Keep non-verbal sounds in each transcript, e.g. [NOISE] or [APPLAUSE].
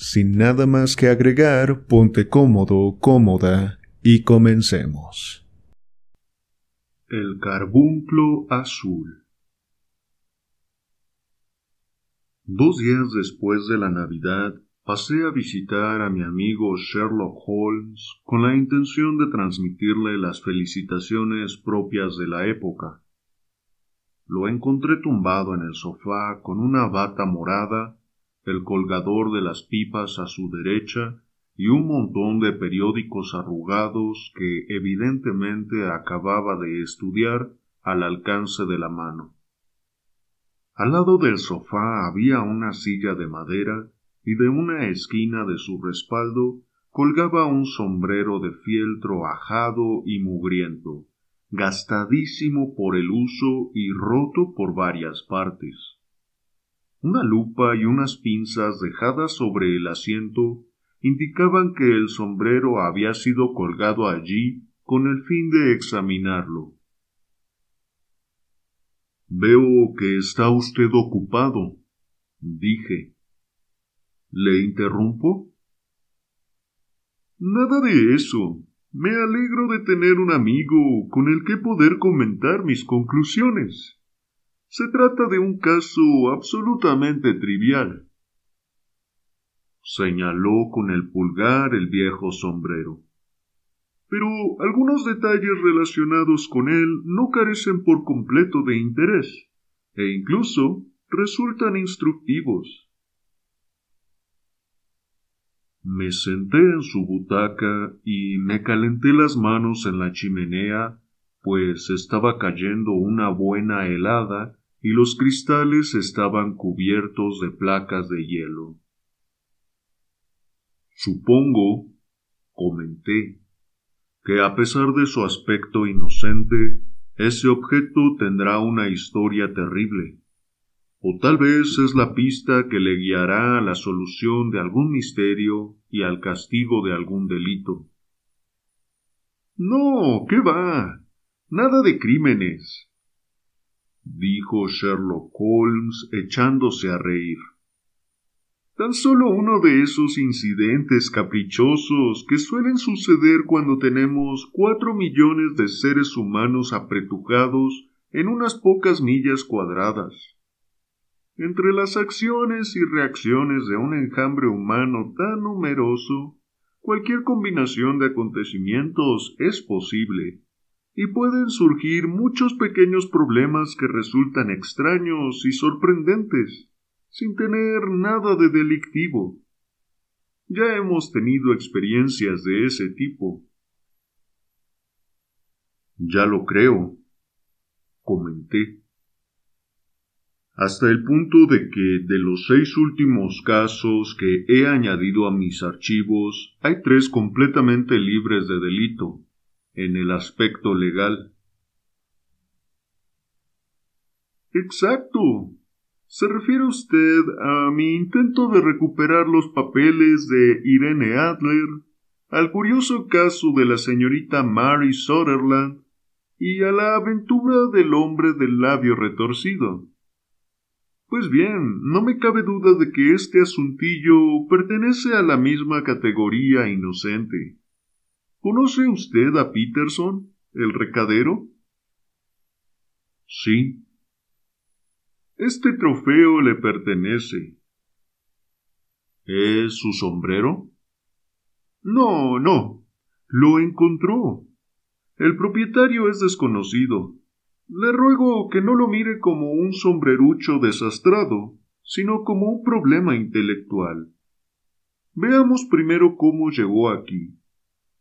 Sin nada más que agregar, ponte cómodo, cómoda y comencemos. El carbunclo azul. Dos días después de la Navidad, pasé a visitar a mi amigo Sherlock Holmes con la intención de transmitirle las felicitaciones propias de la época. Lo encontré tumbado en el sofá con una bata morada el colgador de las pipas a su derecha y un montón de periódicos arrugados que evidentemente acababa de estudiar al alcance de la mano. Al lado del sofá había una silla de madera y de una esquina de su respaldo colgaba un sombrero de fieltro ajado y mugriento, gastadísimo por el uso y roto por varias partes. Una lupa y unas pinzas dejadas sobre el asiento indicaban que el sombrero había sido colgado allí con el fin de examinarlo. Veo que está usted ocupado, dije. ¿Le interrumpo? Nada de eso. Me alegro de tener un amigo con el que poder comentar mis conclusiones. Se trata de un caso absolutamente trivial. Señaló con el pulgar el viejo sombrero. Pero algunos detalles relacionados con él no carecen por completo de interés, e incluso resultan instructivos. Me senté en su butaca y me calenté las manos en la chimenea, pues estaba cayendo una buena helada y los cristales estaban cubiertos de placas de hielo. Supongo, comenté, que a pesar de su aspecto inocente, ese objeto tendrá una historia terrible, o tal vez es la pista que le guiará a la solución de algún misterio y al castigo de algún delito. No, ¿qué va? Nada de crímenes dijo Sherlock Holmes echándose a reír. Tan solo uno de esos incidentes caprichosos que suelen suceder cuando tenemos cuatro millones de seres humanos apretujados en unas pocas millas cuadradas. Entre las acciones y reacciones de un enjambre humano tan numeroso, cualquier combinación de acontecimientos es posible y pueden surgir muchos pequeños problemas que resultan extraños y sorprendentes, sin tener nada de delictivo. Ya hemos tenido experiencias de ese tipo. Ya lo creo, comenté. Hasta el punto de que de los seis últimos casos que he añadido a mis archivos, hay tres completamente libres de delito en el aspecto legal. Exacto. ¿Se refiere usted a mi intento de recuperar los papeles de Irene Adler, al curioso caso de la señorita Mary Sutherland y a la aventura del hombre del labio retorcido? Pues bien, no me cabe duda de que este asuntillo pertenece a la misma categoría inocente. ¿Conoce usted a Peterson, el recadero? Sí. Este trofeo le pertenece. ¿Es su sombrero? No, no. Lo encontró. El propietario es desconocido. Le ruego que no lo mire como un sombrerucho desastrado, sino como un problema intelectual. Veamos primero cómo llegó aquí.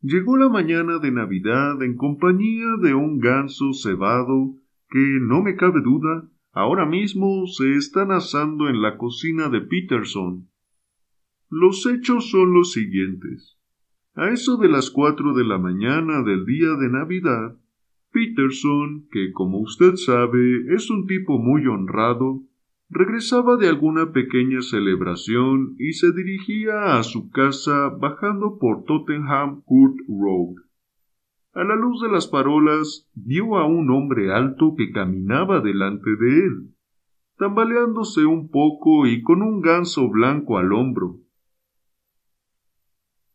Llegó la mañana de Navidad en compañía de un ganso cebado que, no me cabe duda, ahora mismo se están asando en la cocina de Peterson. Los hechos son los siguientes. A eso de las cuatro de la mañana del día de Navidad, Peterson, que como usted sabe es un tipo muy honrado, regresaba de alguna pequeña celebración y se dirigía a su casa bajando por Tottenham Court Road. A la luz de las farolas vio a un hombre alto que caminaba delante de él, tambaleándose un poco y con un ganso blanco al hombro.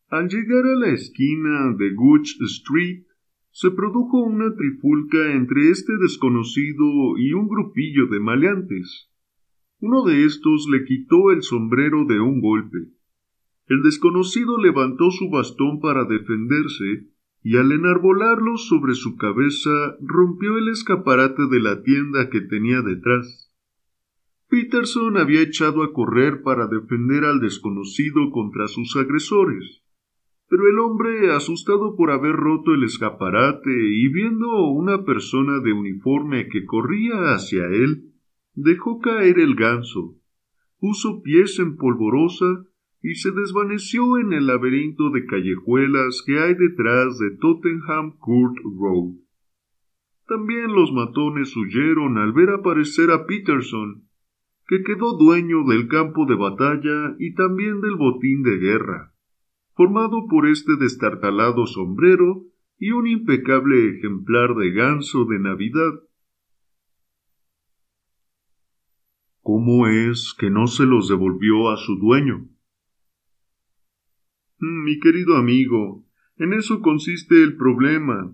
Al llegar a la esquina de Gooch Street, se produjo una trifulca entre este desconocido y un grupillo de maleantes. Uno de estos le quitó el sombrero de un golpe. El desconocido levantó su bastón para defenderse y al enarbolarlo sobre su cabeza rompió el escaparate de la tienda que tenía detrás. Peterson había echado a correr para defender al desconocido contra sus agresores, pero el hombre, asustado por haber roto el escaparate y viendo una persona de uniforme que corría hacia él, dejó caer el ganso, puso pies en polvorosa y se desvaneció en el laberinto de callejuelas que hay detrás de Tottenham Court Road. También los matones huyeron al ver aparecer a Peterson, que quedó dueño del campo de batalla y también del botín de guerra, formado por este destartalado sombrero y un impecable ejemplar de ganso de Navidad ¿Cómo es que no se los devolvió a su dueño? Mm, mi querido amigo, en eso consiste el problema.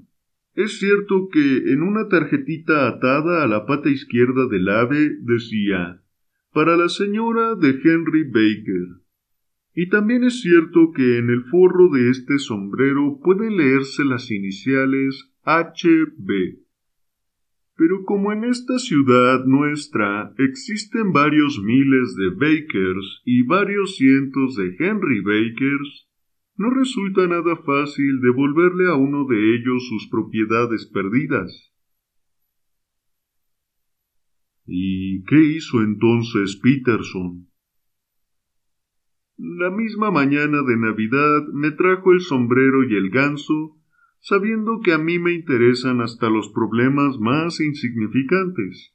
Es cierto que en una tarjetita atada a la pata izquierda del ave decía para la señora de Henry Baker. Y también es cierto que en el forro de este sombrero pueden leerse las iniciales HB. Pero como en esta ciudad nuestra existen varios miles de Bakers y varios cientos de Henry Bakers, no resulta nada fácil devolverle a uno de ellos sus propiedades perdidas. ¿Y qué hizo entonces Peterson? La misma mañana de Navidad me trajo el sombrero y el ganso sabiendo que a mí me interesan hasta los problemas más insignificantes.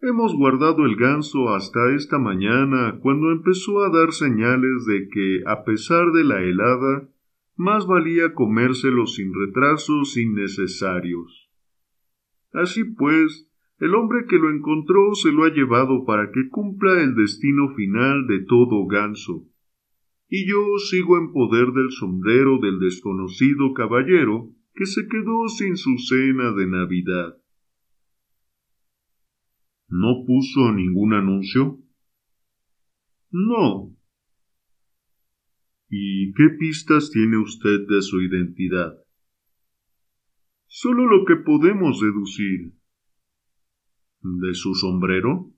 Hemos guardado el ganso hasta esta mañana, cuando empezó a dar señales de que, a pesar de la helada, más valía comérselo sin retrasos innecesarios. Así pues, el hombre que lo encontró se lo ha llevado para que cumpla el destino final de todo ganso y yo sigo en poder del sombrero del desconocido caballero que se quedó sin su cena de Navidad. ¿No puso ningún anuncio? No. ¿Y qué pistas tiene usted de su identidad? Solo lo que podemos deducir. ¿De su sombrero?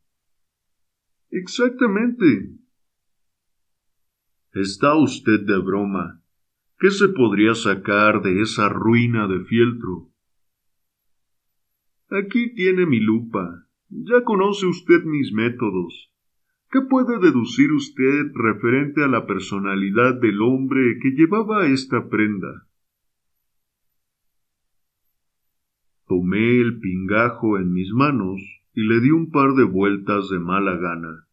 Exactamente. Está usted de broma. ¿Qué se podría sacar de esa ruina de fieltro? Aquí tiene mi lupa. Ya conoce usted mis métodos. ¿Qué puede deducir usted referente a la personalidad del hombre que llevaba esta prenda? Tomé el pingajo en mis manos y le di un par de vueltas de mala gana.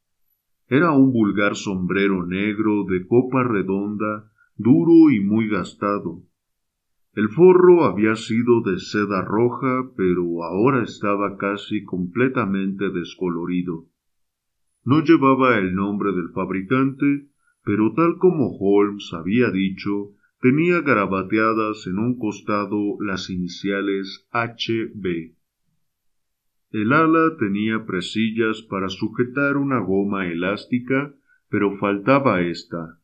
Era un vulgar sombrero negro de copa redonda, duro y muy gastado. El forro había sido de seda roja, pero ahora estaba casi completamente descolorido. No llevaba el nombre del fabricante, pero tal como Holmes había dicho, tenía garabateadas en un costado las iniciales HB. El ala tenía presillas para sujetar una goma elástica, pero faltaba ésta.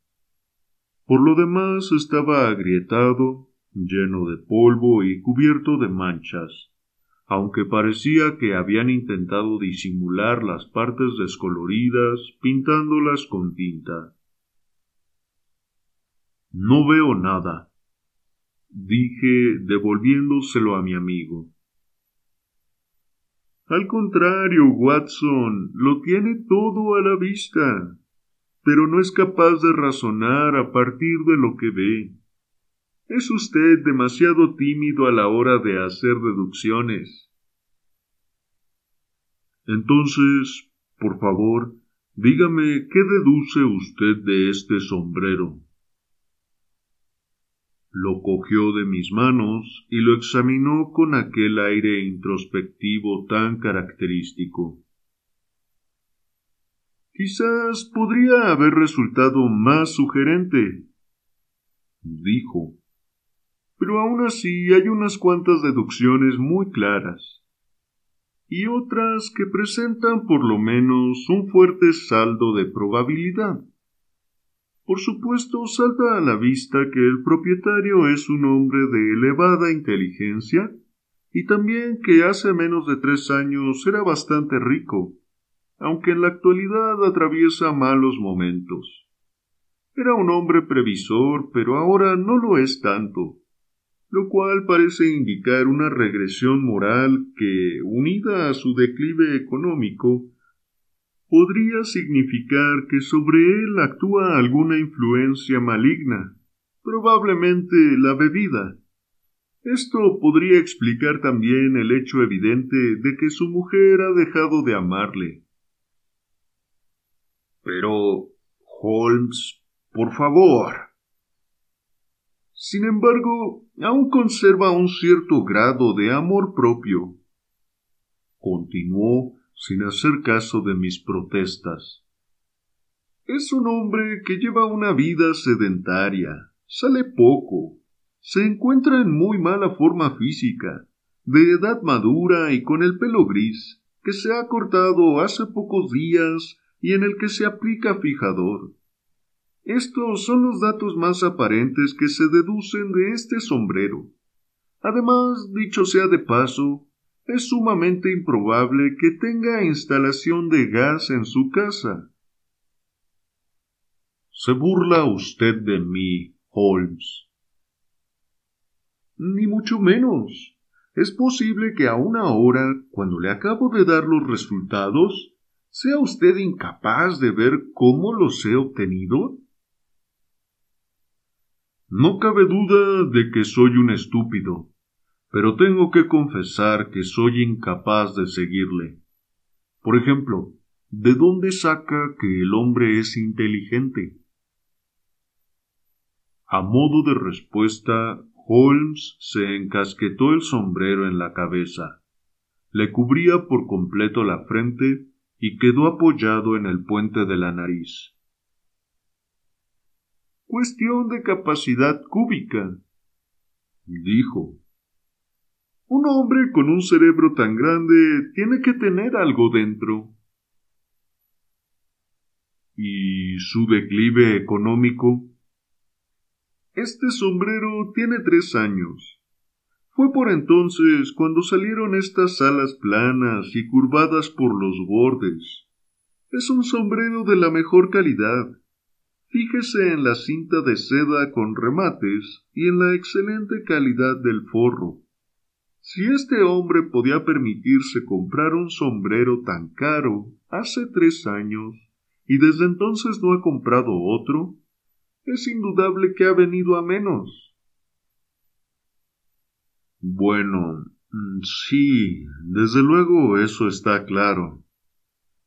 Por lo demás estaba agrietado, lleno de polvo y cubierto de manchas, aunque parecía que habían intentado disimular las partes descoloridas pintándolas con tinta. No veo nada, dije devolviéndoselo a mi amigo. Al contrario, Watson, lo tiene todo a la vista. pero no es capaz de razonar a partir de lo que ve. Es usted demasiado tímido a la hora de hacer deducciones. Entonces, por favor, dígame qué deduce usted de este sombrero. Lo cogió de mis manos y lo examinó con aquel aire introspectivo tan característico. Quizás podría haber resultado más sugerente, dijo. Pero aún así hay unas cuantas deducciones muy claras y otras que presentan por lo menos un fuerte saldo de probabilidad. Por supuesto, salta a la vista que el propietario es un hombre de elevada inteligencia y también que hace menos de tres años era bastante rico aunque en la actualidad atraviesa malos momentos. Era un hombre previsor, pero ahora no lo es tanto, lo cual parece indicar una regresión moral que, unida a su declive económico, podría significar que sobre él actúa alguna influencia maligna, probablemente la bebida. Esto podría explicar también el hecho evidente de que su mujer ha dejado de amarle. Pero, Holmes, por favor. Sin embargo, aún conserva un cierto grado de amor propio. Continuó sin hacer caso de mis protestas. Es un hombre que lleva una vida sedentaria, sale poco, se encuentra en muy mala forma física, de edad madura y con el pelo gris, que se ha cortado hace pocos días y en el que se aplica fijador. Estos son los datos más aparentes que se deducen de este sombrero. Además, dicho sea de paso, es sumamente improbable que tenga instalación de gas en su casa. Se burla usted de mí, Holmes. Ni mucho menos. Es posible que aún ahora, cuando le acabo de dar los resultados, ¿Sea usted incapaz de ver cómo los he obtenido? No cabe duda de que soy un estúpido, pero tengo que confesar que soy incapaz de seguirle. Por ejemplo, ¿de dónde saca que el hombre es inteligente? A modo de respuesta, Holmes se encasquetó el sombrero en la cabeza. Le cubría por completo la frente y quedó apoyado en el puente de la nariz. Cuestión de capacidad cúbica, dijo. Un hombre con un cerebro tan grande tiene que tener algo dentro. ¿Y su declive económico? Este sombrero tiene tres años. Fue por entonces cuando salieron estas alas planas y curvadas por los bordes. Es un sombrero de la mejor calidad. Fíjese en la cinta de seda con remates y en la excelente calidad del forro. Si este hombre podía permitirse comprar un sombrero tan caro hace tres años y desde entonces no ha comprado otro, es indudable que ha venido a menos. Bueno, mm, sí, desde luego eso está claro.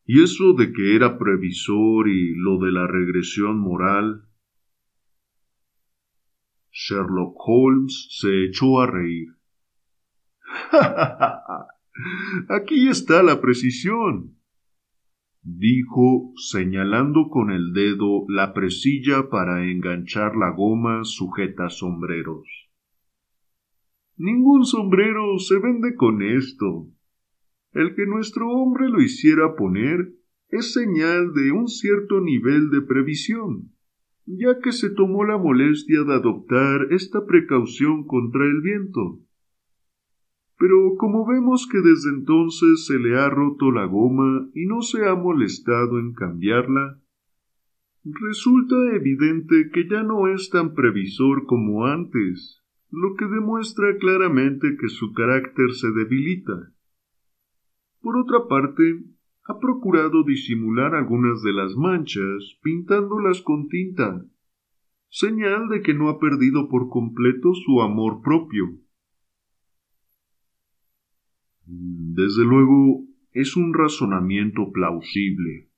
Y eso de que era previsor y lo de la regresión moral. Sherlock Holmes se echó a reír. [LAUGHS] Aquí está la precisión, dijo señalando con el dedo la presilla para enganchar la goma sujeta sombreros. Ningún sombrero se vende con esto. El que nuestro hombre lo hiciera poner es señal de un cierto nivel de previsión, ya que se tomó la molestia de adoptar esta precaución contra el viento. Pero como vemos que desde entonces se le ha roto la goma y no se ha molestado en cambiarla, resulta evidente que ya no es tan previsor como antes lo que demuestra claramente que su carácter se debilita. Por otra parte, ha procurado disimular algunas de las manchas pintándolas con tinta, señal de que no ha perdido por completo su amor propio. Desde luego, es un razonamiento plausible.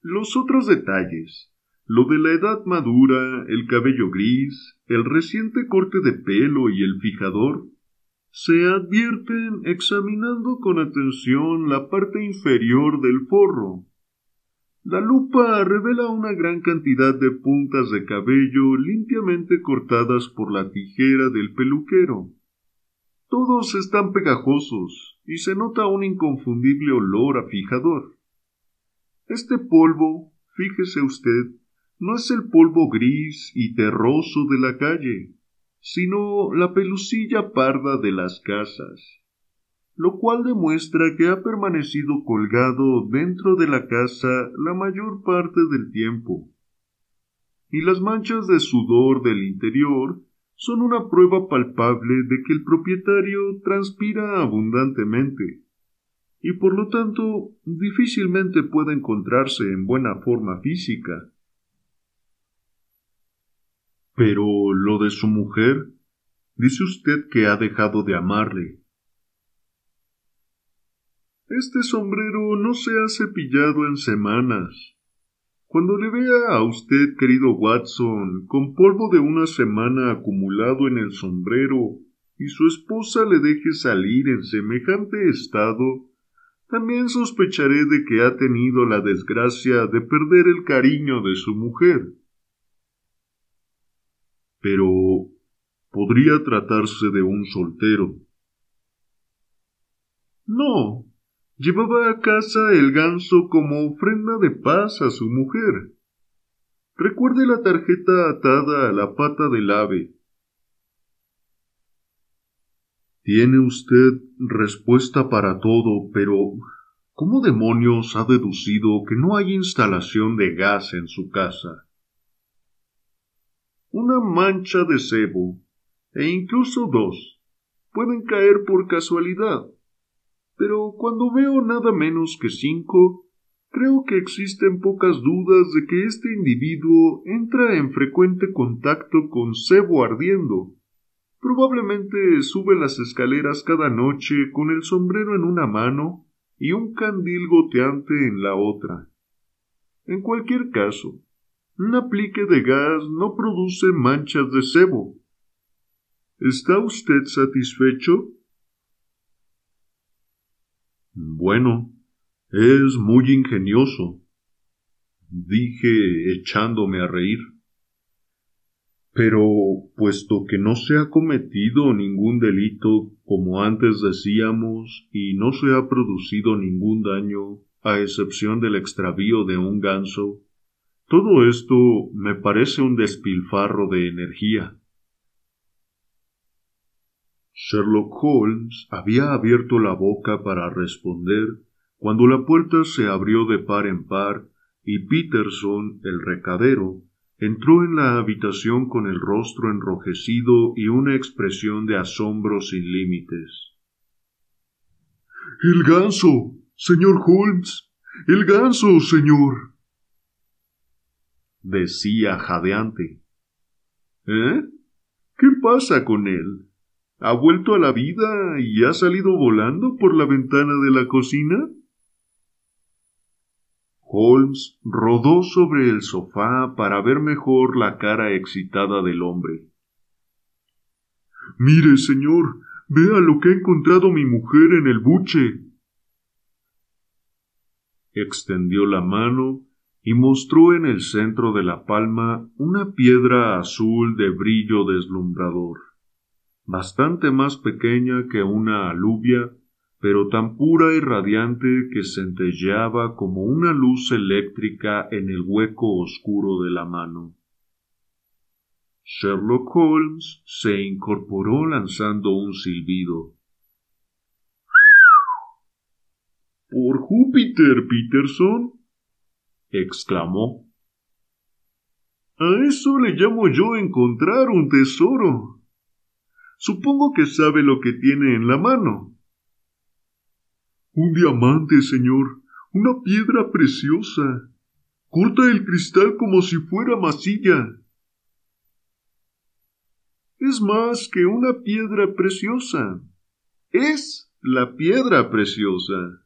Los otros detalles, lo de la edad madura, el cabello gris, el reciente corte de pelo y el fijador, se advierten examinando con atención la parte inferior del forro. La lupa revela una gran cantidad de puntas de cabello limpiamente cortadas por la tijera del peluquero. Todos están pegajosos y se nota un inconfundible olor a fijador. Este polvo, fíjese usted, no es el polvo gris y terroso de la calle, sino la pelusilla parda de las casas, lo cual demuestra que ha permanecido colgado dentro de la casa la mayor parte del tiempo. Y las manchas de sudor del interior son una prueba palpable de que el propietario transpira abundantemente y por lo tanto difícilmente puede encontrarse en buena forma física. Pero lo de su mujer, dice usted que ha dejado de amarle. Este sombrero no se ha cepillado en semanas, cuando le vea a usted, querido Watson, con polvo de una semana acumulado en el sombrero, y su esposa le deje salir en semejante estado, también sospecharé de que ha tenido la desgracia de perder el cariño de su mujer. Pero podría tratarse de un soltero. No, Llevaba a casa el ganso como ofrenda de paz a su mujer. Recuerde la tarjeta atada a la pata del ave. Tiene usted respuesta para todo, pero ¿cómo demonios ha deducido que no hay instalación de gas en su casa? Una mancha de cebo, e incluso dos, pueden caer por casualidad pero cuando veo nada menos que cinco, creo que existen pocas dudas de que este individuo entra en frecuente contacto con cebo ardiendo. Probablemente sube las escaleras cada noche con el sombrero en una mano y un candil goteante en la otra. En cualquier caso, un aplique de gas no produce manchas de cebo. ¿Está usted satisfecho? Bueno, es muy ingenioso, dije echándome a reír. Pero, puesto que no se ha cometido ningún delito, como antes decíamos, y no se ha producido ningún daño, a excepción del extravío de un ganso, todo esto me parece un despilfarro de energía. Sherlock Holmes había abierto la boca para responder cuando la puerta se abrió de par en par y Peterson, el recadero, entró en la habitación con el rostro enrojecido y una expresión de asombro sin límites. El ganso, señor Holmes. El ganso, señor. decía jadeante. ¿Eh? ¿Qué pasa con él? ¿Ha vuelto a la vida y ha salido volando por la ventana de la cocina? Holmes rodó sobre el sofá para ver mejor la cara excitada del hombre. Mire, señor, vea lo que ha encontrado mi mujer en el buche. Extendió la mano y mostró en el centro de la palma una piedra azul de brillo deslumbrador bastante más pequeña que una alubia, pero tan pura y radiante que centelleaba como una luz eléctrica en el hueco oscuro de la mano. Sherlock Holmes se incorporó lanzando un silbido. Por Júpiter, Peterson. exclamó. A eso le llamo yo encontrar un tesoro. Supongo que sabe lo que tiene en la mano. Un diamante, señor. Una piedra preciosa. Corta el cristal como si fuera masilla. Es más que una piedra preciosa. Es la piedra preciosa.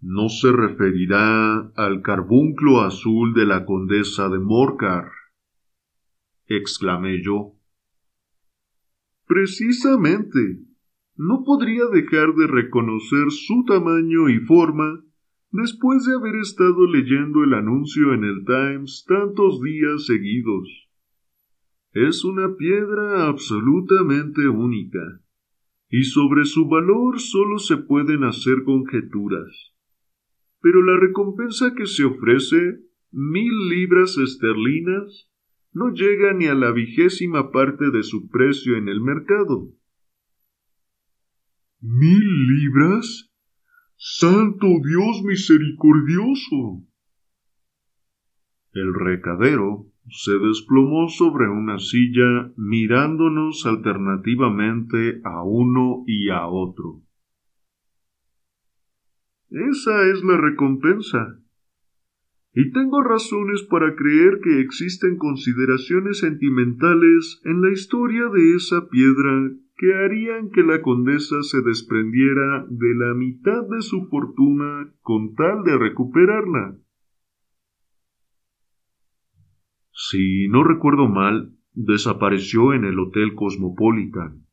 No se referirá al carbunclo azul de la condesa de Morcar, exclamé yo. Precisamente, no podría dejar de reconocer su tamaño y forma después de haber estado leyendo el anuncio en el Times tantos días seguidos. Es una piedra absolutamente única, y sobre su valor solo se pueden hacer conjeturas. Pero la recompensa que se ofrece, mil libras esterlinas, no llega ni a la vigésima parte de su precio en el mercado. ¿Mil libras? Santo Dios misericordioso. El recadero se desplomó sobre una silla mirándonos alternativamente a uno y a otro. Esa es la recompensa. Y tengo razones para creer que existen consideraciones sentimentales en la historia de esa piedra que harían que la condesa se desprendiera de la mitad de su fortuna con tal de recuperarla. Si no recuerdo mal, desapareció en el Hotel Cosmopolitan.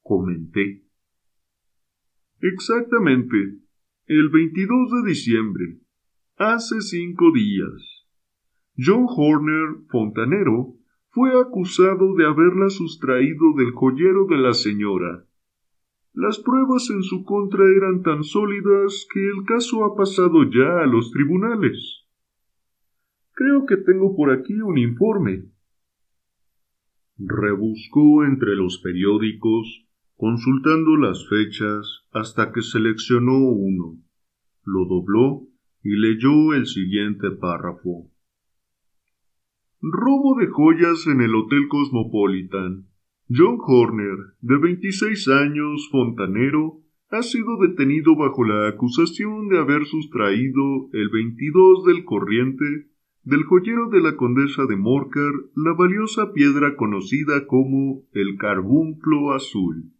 Comenté. Exactamente, el 22 de diciembre, hace cinco días. John Horner, fontanero, fue acusado de haberla sustraído del joyero de la señora. Las pruebas en su contra eran tan sólidas que el caso ha pasado ya a los tribunales. Creo que tengo por aquí un informe. Rebuscó entre los periódicos, consultando las fechas, hasta que seleccionó uno, lo dobló y leyó el siguiente párrafo. Robo de joyas en el Hotel Cosmopolitan. John Horner, de 26 años, fontanero, ha sido detenido bajo la acusación de haber sustraído el 22 del corriente del joyero de la condesa de Morcar la valiosa piedra conocida como el carbunclo azul.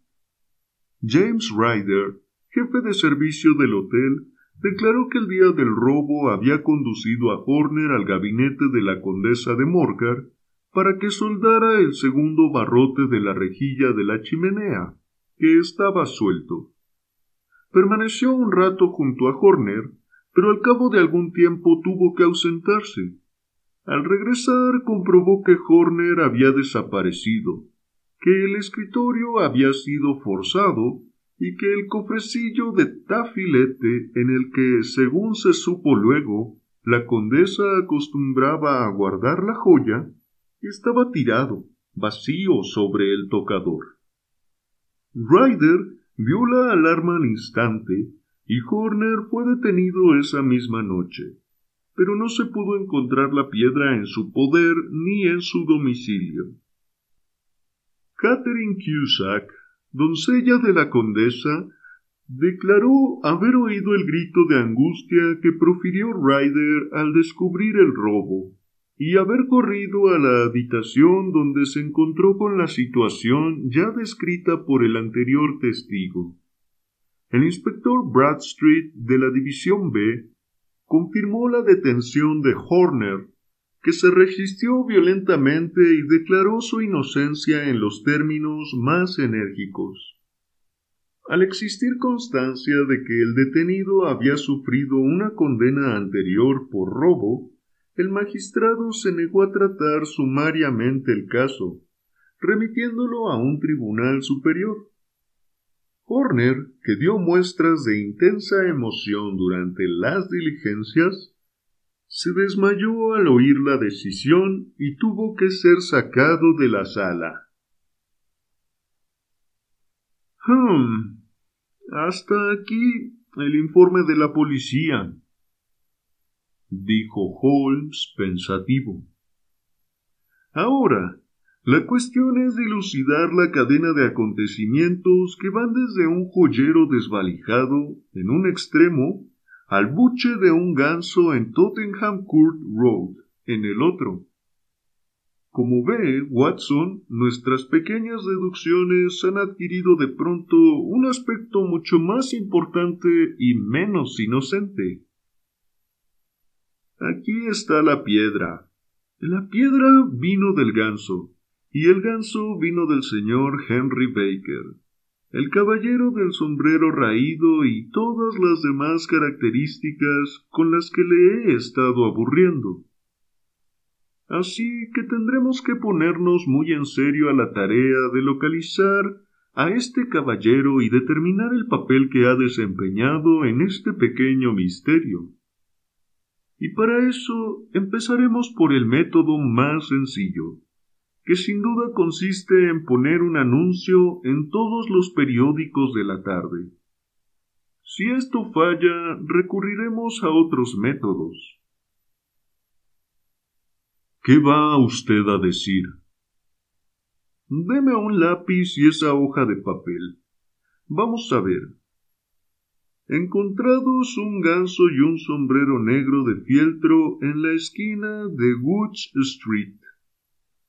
James Ryder, jefe de servicio del hotel, declaró que el día del robo había conducido a Horner al gabinete de la condesa de Morcar para que soldara el segundo barrote de la rejilla de la chimenea, que estaba suelto. Permaneció un rato junto a Horner pero al cabo de algún tiempo tuvo que ausentarse. Al regresar comprobó que Horner había desaparecido, que el escritorio había sido forzado y que el cofrecillo de tafilete en el que, según se supo luego, la condesa acostumbraba a guardar la joya, estaba tirado, vacío sobre el tocador. Ryder vio la alarma al instante y Horner fue detenido esa misma noche, pero no se pudo encontrar la piedra en su poder ni en su domicilio. Catherine Cusack, doncella de la condesa, declaró haber oído el grito de angustia que profirió Ryder al descubrir el robo y haber corrido a la habitación donde se encontró con la situación ya descrita por el anterior testigo. El inspector Bradstreet de la División B confirmó la detención de Horner, que se resistió violentamente y declaró su inocencia en los términos más enérgicos. Al existir constancia de que el detenido había sufrido una condena anterior por robo, el magistrado se negó a tratar sumariamente el caso, remitiéndolo a un tribunal superior. Horner, que dio muestras de intensa emoción durante las diligencias, se desmayó al oír la decisión y tuvo que ser sacado de la sala. Hum. Hasta aquí el informe de la policía, dijo Holmes pensativo. Ahora, La cuestión es dilucidar la cadena de acontecimientos que van desde un joyero desvalijado en un extremo al buche de un ganso en Tottenham Court Road en el otro. Como ve, Watson, nuestras pequeñas deducciones han adquirido de pronto un aspecto mucho más importante y menos inocente. Aquí está la piedra. La piedra vino del ganso, y el ganso vino del señor Henry Baker, el caballero del sombrero raído y todas las demás características con las que le he estado aburriendo. Así que tendremos que ponernos muy en serio a la tarea de localizar a este caballero y determinar el papel que ha desempeñado en este pequeño misterio. Y para eso empezaremos por el método más sencillo, que sin duda consiste en poner un anuncio en todos los periódicos de la tarde. Si esto falla, recurriremos a otros métodos. ¿Qué va usted a decir? Deme un lápiz y esa hoja de papel. Vamos a ver. Encontrados un ganso y un sombrero negro de fieltro en la esquina de Woods Street.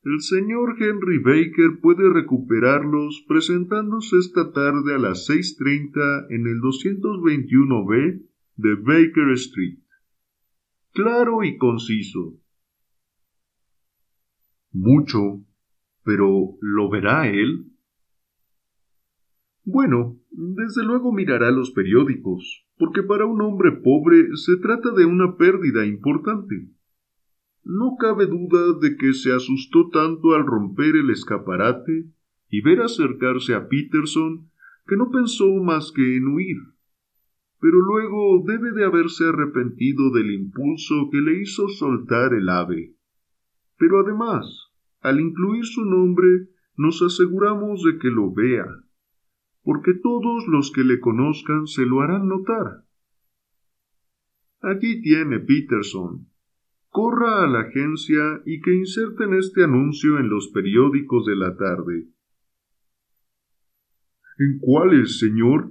El señor Henry Baker puede recuperarlos presentándose esta tarde a las 6.30 en el 221B de Baker Street. Claro y conciso mucho, pero ¿lo verá él? Bueno, desde luego mirará los periódicos, porque para un hombre pobre se trata de una pérdida importante. No cabe duda de que se asustó tanto al romper el escaparate y ver acercarse a Peterson que no pensó más que en huir. Pero luego debe de haberse arrepentido del impulso que le hizo soltar el ave. Pero además, al incluir su nombre, nos aseguramos de que lo vea, porque todos los que le conozcan se lo harán notar. Aquí tiene Peterson. Corra a la agencia y que inserten este anuncio en los periódicos de la tarde. ¿En cuáles, señor?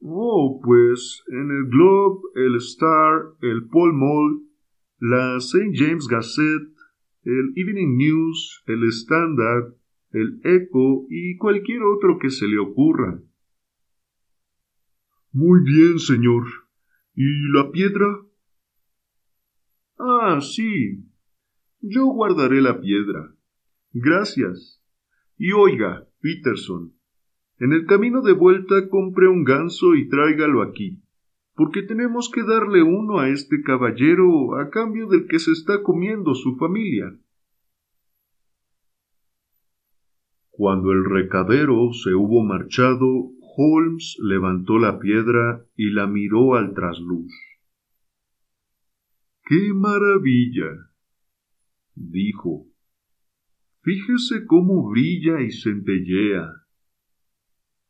Oh, pues en el Globe, el Star, el Pall Mall, la St. James Gazette, el Evening News, el Standard, el Echo y cualquier otro que se le ocurra. Muy bien, señor. ¿Y la piedra? Ah, sí. Yo guardaré la piedra. Gracias. Y oiga, Peterson, en el camino de vuelta compre un ganso y tráigalo aquí porque tenemos que darle uno a este caballero a cambio del que se está comiendo su familia. Cuando el recadero se hubo marchado, Holmes levantó la piedra y la miró al trasluz. ¡Qué maravilla! dijo. Fíjese cómo brilla y centellea.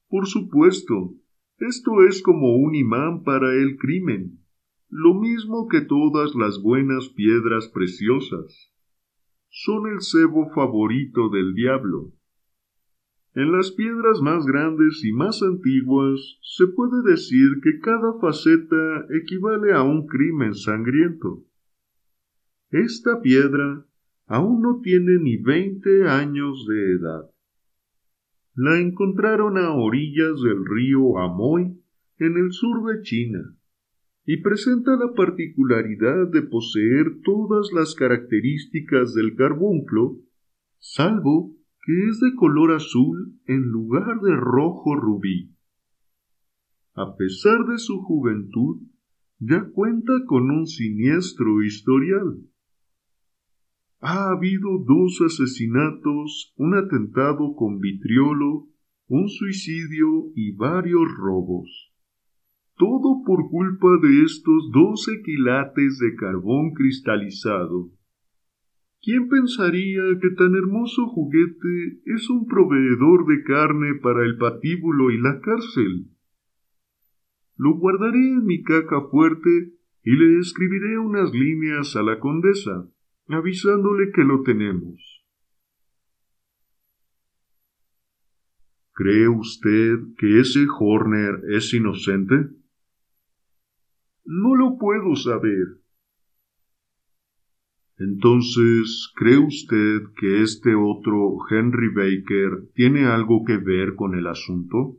Por supuesto, esto es como un imán para el crimen, lo mismo que todas las buenas piedras preciosas. Son el cebo favorito del diablo. En las piedras más grandes y más antiguas se puede decir que cada faceta equivale a un crimen sangriento. Esta piedra aún no tiene ni veinte años de edad. La encontraron a orillas del río Amoy, en el sur de China, y presenta la particularidad de poseer todas las características del carbunclo, salvo que es de color azul en lugar de rojo rubí. A pesar de su juventud, ya cuenta con un siniestro historial ha habido dos asesinatos, un atentado con vitriolo, un suicidio y varios robos. Todo por culpa de estos doce quilates de carbón cristalizado. ¿Quién pensaría que tan hermoso juguete es un proveedor de carne para el patíbulo y la cárcel? Lo guardaré en mi caja fuerte y le escribiré unas líneas a la condesa, avisándole que lo tenemos. ¿Cree usted que ese Horner es inocente? No lo puedo saber. Entonces, ¿cree usted que este otro Henry Baker tiene algo que ver con el asunto?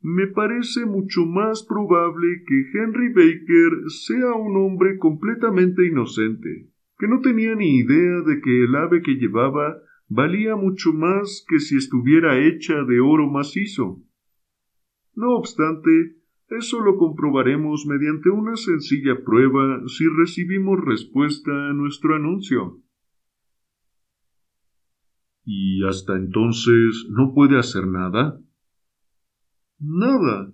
Me parece mucho más probable que Henry Baker sea un hombre completamente inocente, que no tenía ni idea de que el ave que llevaba valía mucho más que si estuviera hecha de oro macizo. No obstante, eso lo comprobaremos mediante una sencilla prueba si recibimos respuesta a nuestro anuncio. ¿Y hasta entonces no puede hacer nada? Nada.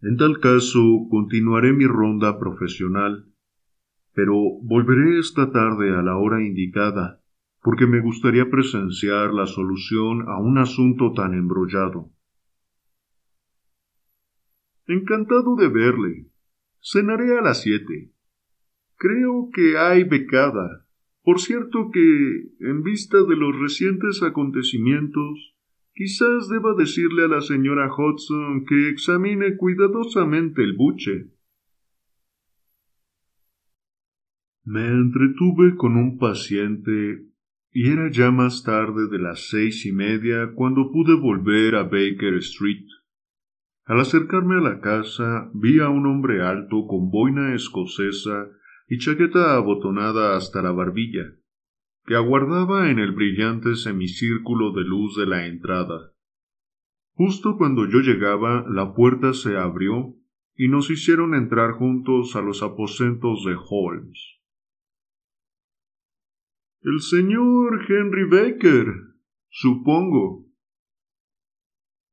En tal caso, continuaré mi ronda profesional, pero volveré esta tarde a la hora indicada, porque me gustaría presenciar la solución a un asunto tan embrollado. Encantado de verle. Cenaré a las siete. Creo que hay becada. Por cierto que, en vista de los recientes acontecimientos, quizás deba decirle a la señora Hodgson que examine cuidadosamente el buche. Me entretuve con un paciente y era ya más tarde de las seis y media cuando pude volver a Baker Street. Al acercarme a la casa vi a un hombre alto con boina escocesa y chaqueta abotonada hasta la barbilla, que aguardaba en el brillante semicírculo de luz de la entrada. Justo cuando yo llegaba, la puerta se abrió y nos hicieron entrar juntos a los aposentos de Holmes. El señor Henry Baker, supongo,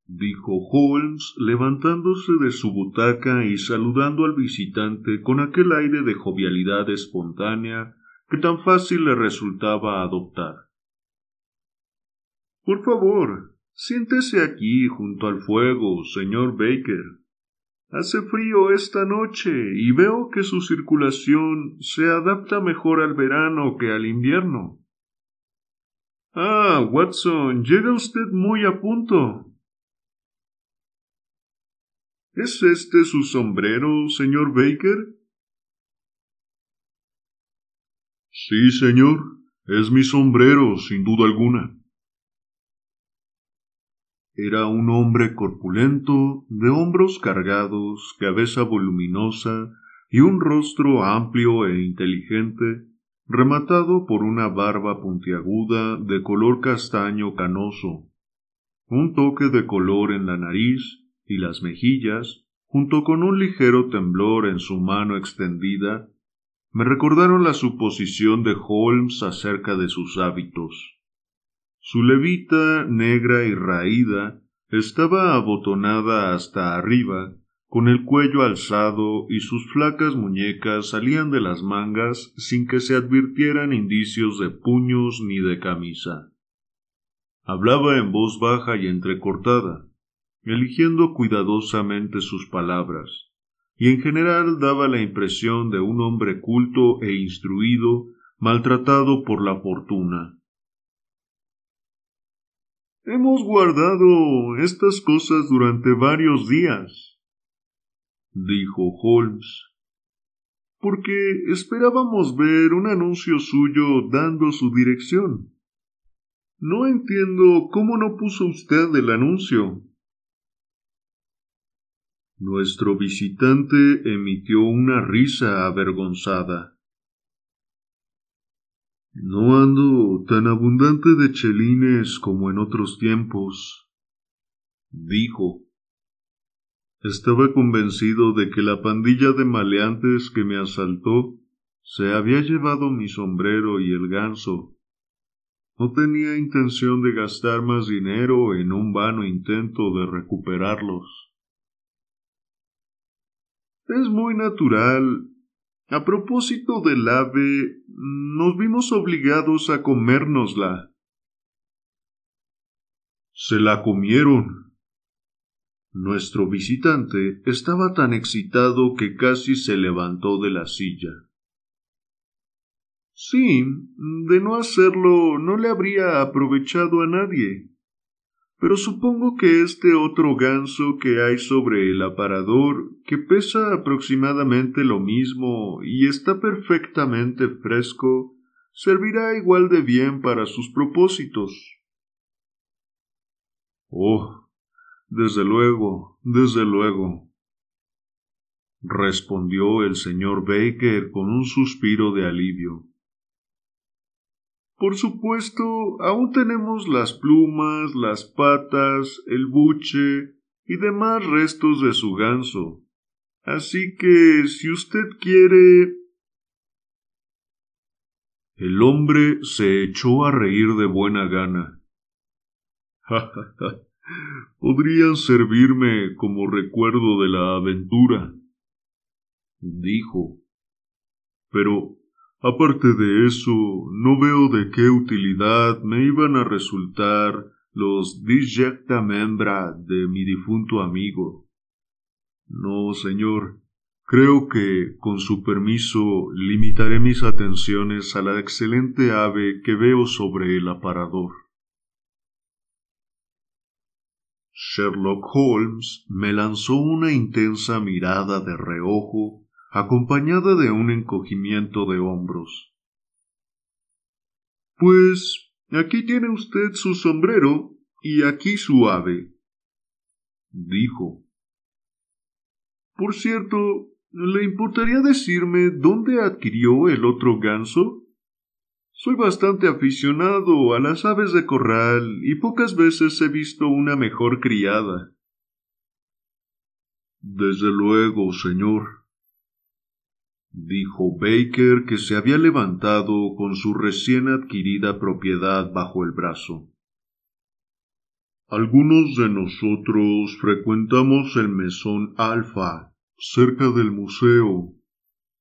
dijo Holmes levantándose de su butaca y saludando al visitante con aquel aire de jovialidad espontánea que tan fácil le resultaba adoptar. Por favor, siéntese aquí junto al fuego, señor Baker. Hace frío esta noche y veo que su circulación se adapta mejor al verano que al invierno. Ah, Watson, llega usted muy a punto. ¿Es este su sombrero, señor Baker? Sí, señor, es mi sombrero, sin duda alguna. Era un hombre corpulento, de hombros cargados, cabeza voluminosa y un rostro amplio e inteligente, rematado por una barba puntiaguda de color castaño canoso, un toque de color en la nariz y las mejillas, junto con un ligero temblor en su mano extendida, me recordaron la suposición de Holmes acerca de sus hábitos. Su levita negra y raída estaba abotonada hasta arriba, con el cuello alzado y sus flacas muñecas salían de las mangas sin que se advirtieran indicios de puños ni de camisa. Hablaba en voz baja y entrecortada, eligiendo cuidadosamente sus palabras, y en general daba la impresión de un hombre culto e instruido, maltratado por la fortuna. Hemos guardado estas cosas durante varios días, dijo Holmes, porque esperábamos ver un anuncio suyo dando su dirección. No entiendo cómo no puso usted el anuncio. Nuestro visitante emitió una risa avergonzada. No ando tan abundante de chelines como en otros tiempos, dijo. Estaba convencido de que la pandilla de maleantes que me asaltó se había llevado mi sombrero y el ganso. No tenía intención de gastar más dinero en un vano intento de recuperarlos. Es muy natural. A propósito del ave, nos vimos obligados a comérnosla. Se la comieron. Nuestro visitante estaba tan excitado que casi se levantó de la silla. Sí, de no hacerlo no le habría aprovechado a nadie. Pero supongo que este otro ganso que hay sobre el aparador, que pesa aproximadamente lo mismo y está perfectamente fresco, servirá igual de bien para sus propósitos. Oh, desde luego, desde luego, respondió el señor Baker con un suspiro de alivio. Por supuesto, aún tenemos las plumas, las patas, el buche y demás restos de su ganso. Así que, si usted quiere. El hombre se echó a reír de buena gana. [LAUGHS] Podrían servirme como recuerdo de la aventura, dijo. Pero Aparte de eso, no veo de qué utilidad me iban a resultar los disjecta membra de mi difunto amigo. No, señor, creo que, con su permiso, limitaré mis atenciones a la excelente ave que veo sobre el aparador. Sherlock Holmes me lanzó una intensa mirada de reojo acompañada de un encogimiento de hombros. Pues aquí tiene usted su sombrero y aquí su ave, dijo. Por cierto, ¿le importaría decirme dónde adquirió el otro ganso? Soy bastante aficionado a las aves de corral y pocas veces he visto una mejor criada. Desde luego, señor, dijo Baker, que se había levantado con su recién adquirida propiedad bajo el brazo. Algunos de nosotros frecuentamos el mesón Alfa, cerca del museo.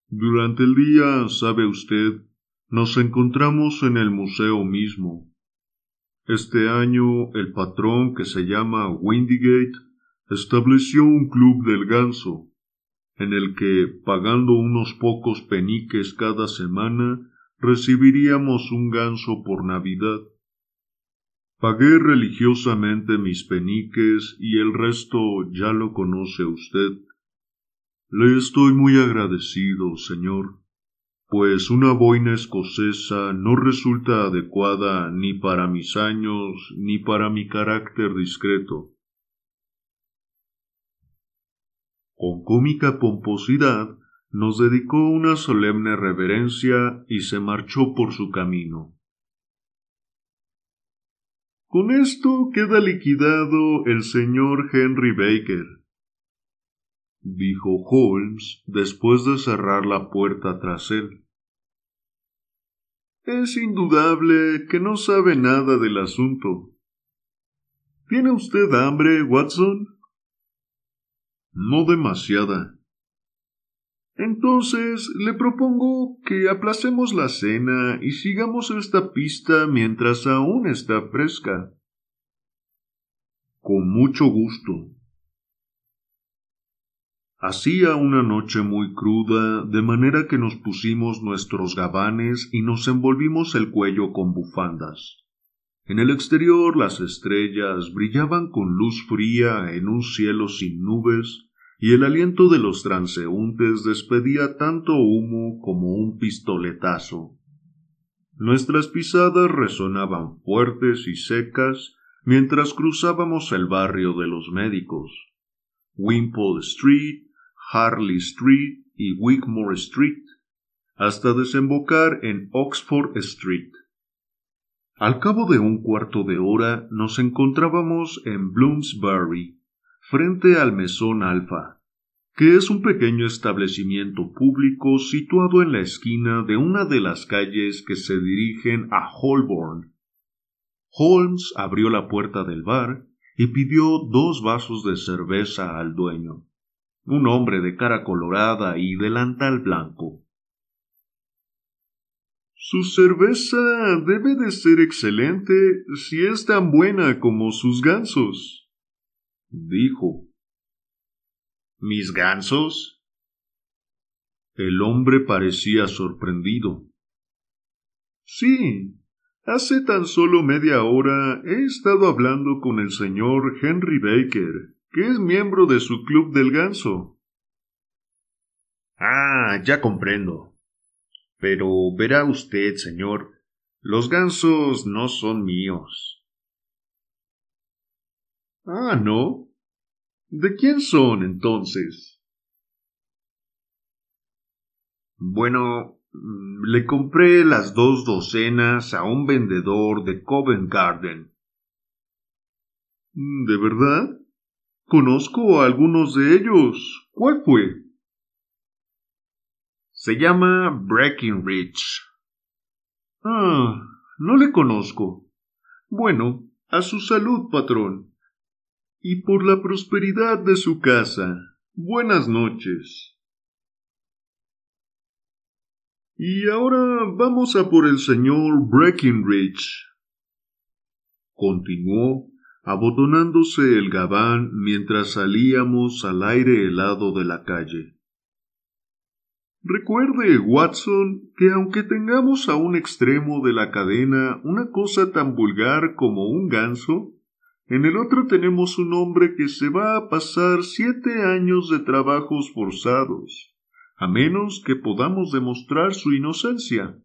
Durante el día, sabe usted, nos encontramos en el museo mismo. Este año el patrón, que se llama Windygate, estableció un club del ganso en el que, pagando unos pocos peniques cada semana, recibiríamos un ganso por Navidad. Pagué religiosamente mis peniques y el resto ya lo conoce usted. Le estoy muy agradecido, señor, pues una boina escocesa no resulta adecuada ni para mis años ni para mi carácter discreto. Con cómica pomposidad nos dedicó una solemne reverencia y se marchó por su camino. Con esto queda liquidado el señor Henry Baker, dijo Holmes después de cerrar la puerta tras él. Es indudable que no sabe nada del asunto. ¿Tiene usted hambre, Watson? No demasiada. Entonces le propongo que aplacemos la cena y sigamos esta pista mientras aún está fresca. Con mucho gusto. Hacía una noche muy cruda, de manera que nos pusimos nuestros gabanes y nos envolvimos el cuello con bufandas. En el exterior las estrellas brillaban con luz fría en un cielo sin nubes, y el aliento de los transeúntes despedía tanto humo como un pistoletazo. Nuestras pisadas resonaban fuertes y secas mientras cruzábamos el barrio de los médicos. Wimpole Street, Harley Street y Wigmore Street, hasta desembocar en Oxford Street. Al cabo de un cuarto de hora nos encontrábamos en Bloomsbury, frente al Mesón Alfa, que es un pequeño establecimiento público situado en la esquina de una de las calles que se dirigen a Holborn. Holmes abrió la puerta del bar y pidió dos vasos de cerveza al dueño, un hombre de cara colorada y delantal blanco. Su cerveza debe de ser excelente si es tan buena como sus gansos, dijo. ¿Mis gansos? El hombre parecía sorprendido. Sí. Hace tan solo media hora he estado hablando con el señor Henry Baker, que es miembro de su club del ganso. Ah, ya comprendo. Pero verá usted, señor, los gansos no son míos. Ah, ¿no? ¿De quién son entonces? Bueno, mm, le compré las dos docenas a un vendedor de Covent Garden. ¿De verdad? Conozco a algunos de ellos. ¿Cuál fue? Se llama Breckinridge. Ah, no le conozco. Bueno, a su salud, patrón. Y por la prosperidad de su casa. Buenas noches. Y ahora vamos a por el señor Breckinridge. Continuó, abotonándose el gabán mientras salíamos al aire helado de la calle. Recuerde, Watson, que aunque tengamos a un extremo de la cadena una cosa tan vulgar como un ganso, en el otro tenemos un hombre que se va a pasar siete años de trabajos forzados, a menos que podamos demostrar su inocencia.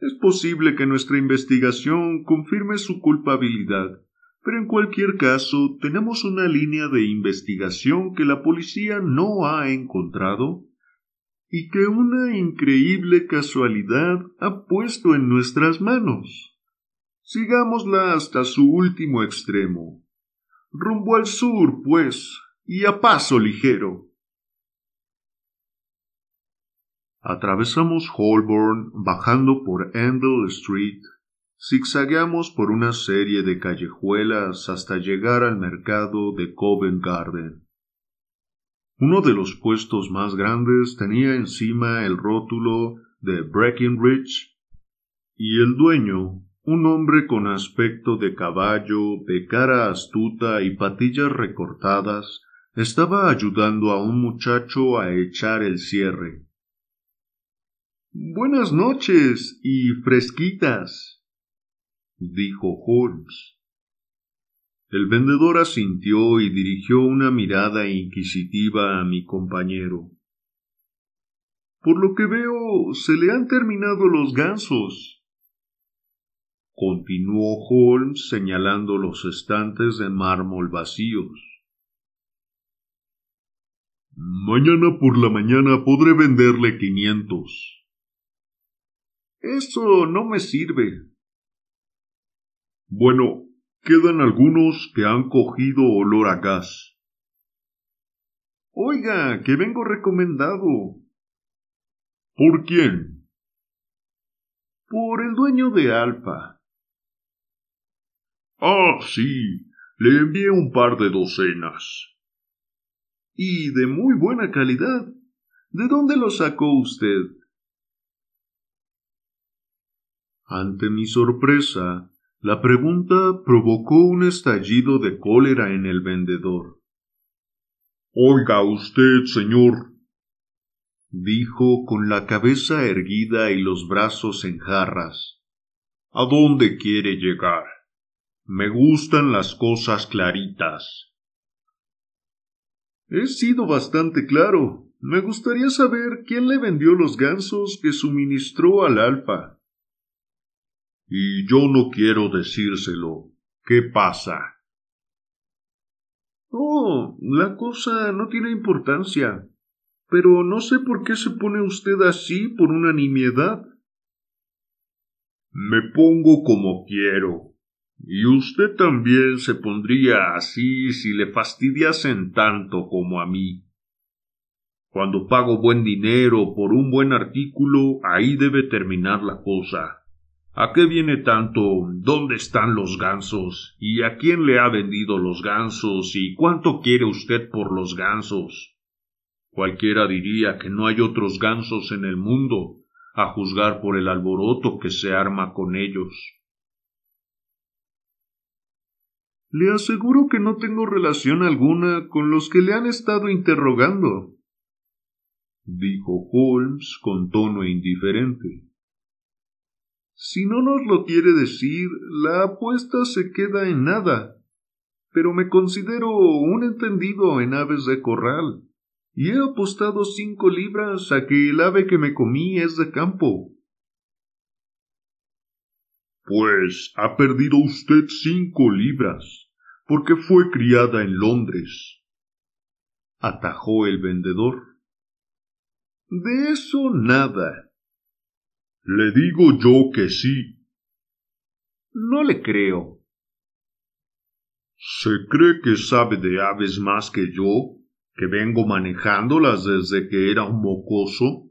Es posible que nuestra investigación confirme su culpabilidad, pero en cualquier caso tenemos una línea de investigación que la policía no ha encontrado y que una increíble casualidad ha puesto en nuestras manos. Sigámosla hasta su último extremo. Rumbo al sur, pues, y a paso ligero. Atravesamos Holborn bajando por Endell Street Zigzagueamos por una serie de callejuelas hasta llegar al mercado de Covent Garden. Uno de los puestos más grandes tenía encima el rótulo de Breckinridge y el dueño, un hombre con aspecto de caballo, de cara astuta y patillas recortadas, estaba ayudando a un muchacho a echar el cierre. Buenas noches y fresquitas, dijo Holmes. El vendedor asintió y dirigió una mirada inquisitiva a mi compañero. Por lo que veo, se le han terminado los gansos. Continuó Holmes señalando los estantes de mármol vacíos. Mañana por la mañana podré venderle quinientos. Eso no me sirve, bueno, quedan algunos que han cogido olor a gas. Oiga, que vengo recomendado. ¿Por quién? Por el dueño de Alfa. Ah, sí, le envié un par de docenas. Y de muy buena calidad. ¿De dónde lo sacó usted? Ante mi sorpresa, la pregunta provocó un estallido de cólera en el vendedor. Oiga usted, señor, dijo con la cabeza erguida y los brazos en jarras. ¿A dónde quiere llegar? Me gustan las cosas claritas. He sido bastante claro. Me gustaría saber quién le vendió los gansos que suministró al alfa. Y yo no quiero decírselo. ¿Qué pasa? Oh, la cosa no tiene importancia. Pero no sé por qué se pone usted así por una nimiedad. Me pongo como quiero. Y usted también se pondría así si le fastidiasen tanto como a mí. Cuando pago buen dinero por un buen artículo, ahí debe terminar la cosa. ¿A qué viene tanto dónde están los gansos? ¿Y a quién le ha vendido los gansos? ¿Y cuánto quiere usted por los gansos? Cualquiera diría que no hay otros gansos en el mundo, a juzgar por el alboroto que se arma con ellos. Le aseguro que no tengo relación alguna con los que le han estado interrogando, dijo Holmes con tono indiferente. Si no nos lo quiere decir, la apuesta se queda en nada. Pero me considero un entendido en aves de corral, y he apostado cinco libras a que el ave que me comí es de campo. Pues ha perdido usted cinco libras, porque fue criada en Londres. Atajó el vendedor. De eso nada. Le digo yo que sí. No le creo. ¿Se cree que sabe de aves más que yo, que vengo manejándolas desde que era un mocoso?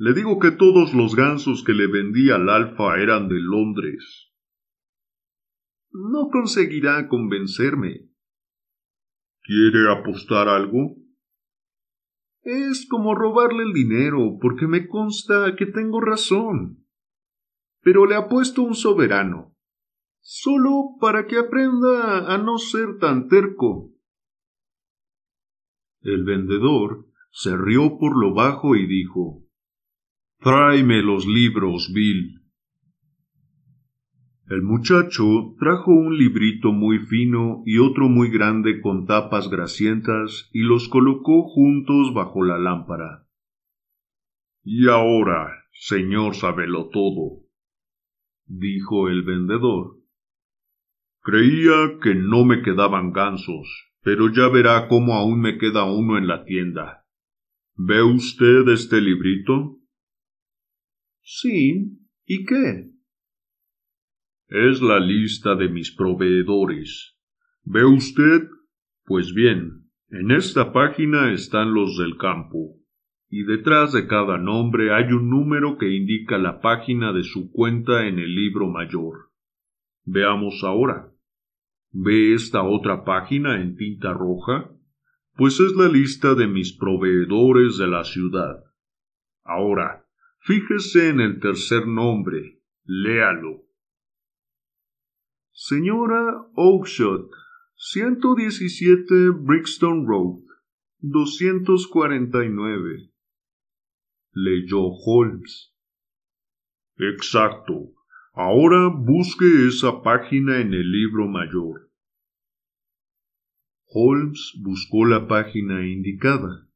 Le digo que todos los gansos que le vendí al alfa eran de Londres. No conseguirá convencerme. ¿Quiere apostar algo? Es como robarle el dinero, porque me consta que tengo razón. Pero le apuesto un soberano, solo para que aprenda a no ser tan terco. El vendedor se rió por lo bajo y dijo Tráeme los libros, Bill. El muchacho trajo un librito muy fino y otro muy grande con tapas grasientas y los colocó juntos bajo la lámpara. Y ahora, señor sabelo todo, dijo el vendedor. Creía que no me quedaban gansos, pero ya verá cómo aún me queda uno en la tienda. ¿Ve usted este librito? Sí. ¿Y qué? Es la lista de mis proveedores. ¿Ve usted? Pues bien, en esta página están los del campo, y detrás de cada nombre hay un número que indica la página de su cuenta en el libro mayor. Veamos ahora. ¿Ve esta otra página en tinta roja? Pues es la lista de mis proveedores de la ciudad. Ahora, Fíjese en el tercer nombre. Léalo. Señora Oakshot, 117 Brixton Road, 249. Leyó Holmes. Exacto. Ahora busque esa página en el libro mayor. Holmes buscó la página indicada.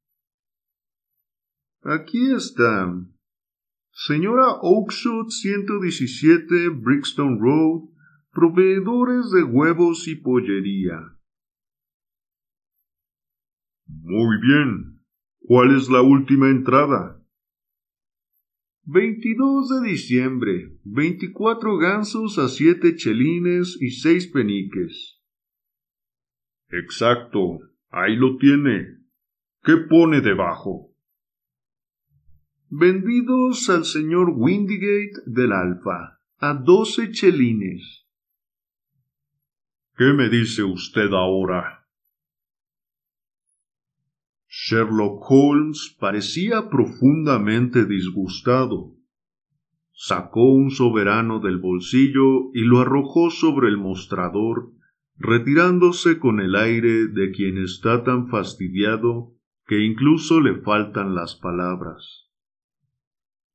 Aquí está, Señora Oakshot 117 Brixton Road, proveedores de huevos y pollería. Muy bien. ¿Cuál es la última entrada? 22 de diciembre, 24 gansos a 7 chelines y 6 peniques. Exacto, ahí lo tiene. ¿Qué pone debajo? Vendidos al señor Windigate del Alfa a doce chelines. ¿Qué me dice usted ahora? Sherlock Holmes parecía profundamente disgustado. Sacó un soberano del bolsillo y lo arrojó sobre el mostrador, retirándose con el aire de quien está tan fastidiado que incluso le faltan las palabras.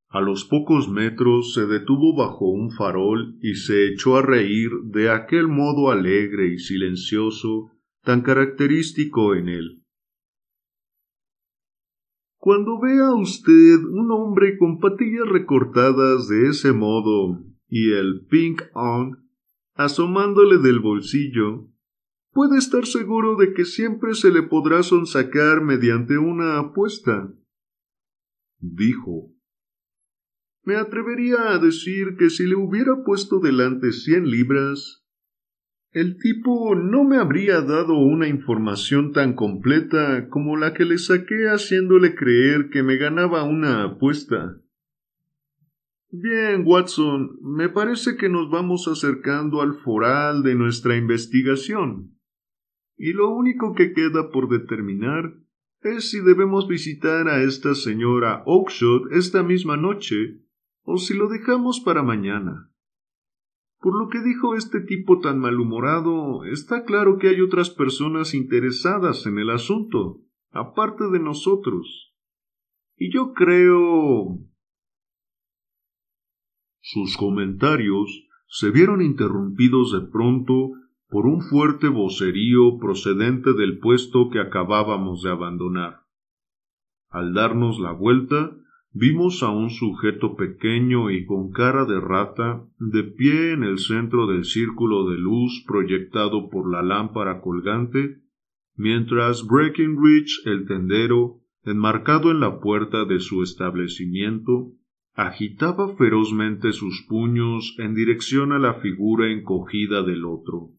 A los pocos metros se detuvo bajo un farol y se echó a reír de aquel modo alegre y silencioso tan característico en él. Cuando vea usted un hombre con patillas recortadas de ese modo y el pink on asomándole del bolsillo, puede estar seguro de que siempre se le podrá sonsacar mediante una apuesta, dijo me atrevería a decir que si le hubiera puesto delante cien libras, el tipo no me habría dado una información tan completa como la que le saqué haciéndole creer que me ganaba una apuesta. Bien, Watson, me parece que nos vamos acercando al foral de nuestra investigación. Y lo único que queda por determinar es si debemos visitar a esta señora Oakshot esta misma noche o si lo dejamos para mañana. Por lo que dijo este tipo tan malhumorado, está claro que hay otras personas interesadas en el asunto, aparte de nosotros. Y yo creo. Sus comentarios se vieron interrumpidos de pronto por un fuerte vocerío procedente del puesto que acabábamos de abandonar. Al darnos la vuelta, vimos a un sujeto pequeño y con cara de rata de pie en el centro del círculo de luz proyectado por la lámpara colgante, mientras Breckenridge el tendero, enmarcado en la puerta de su establecimiento, agitaba ferozmente sus puños en dirección a la figura encogida del otro.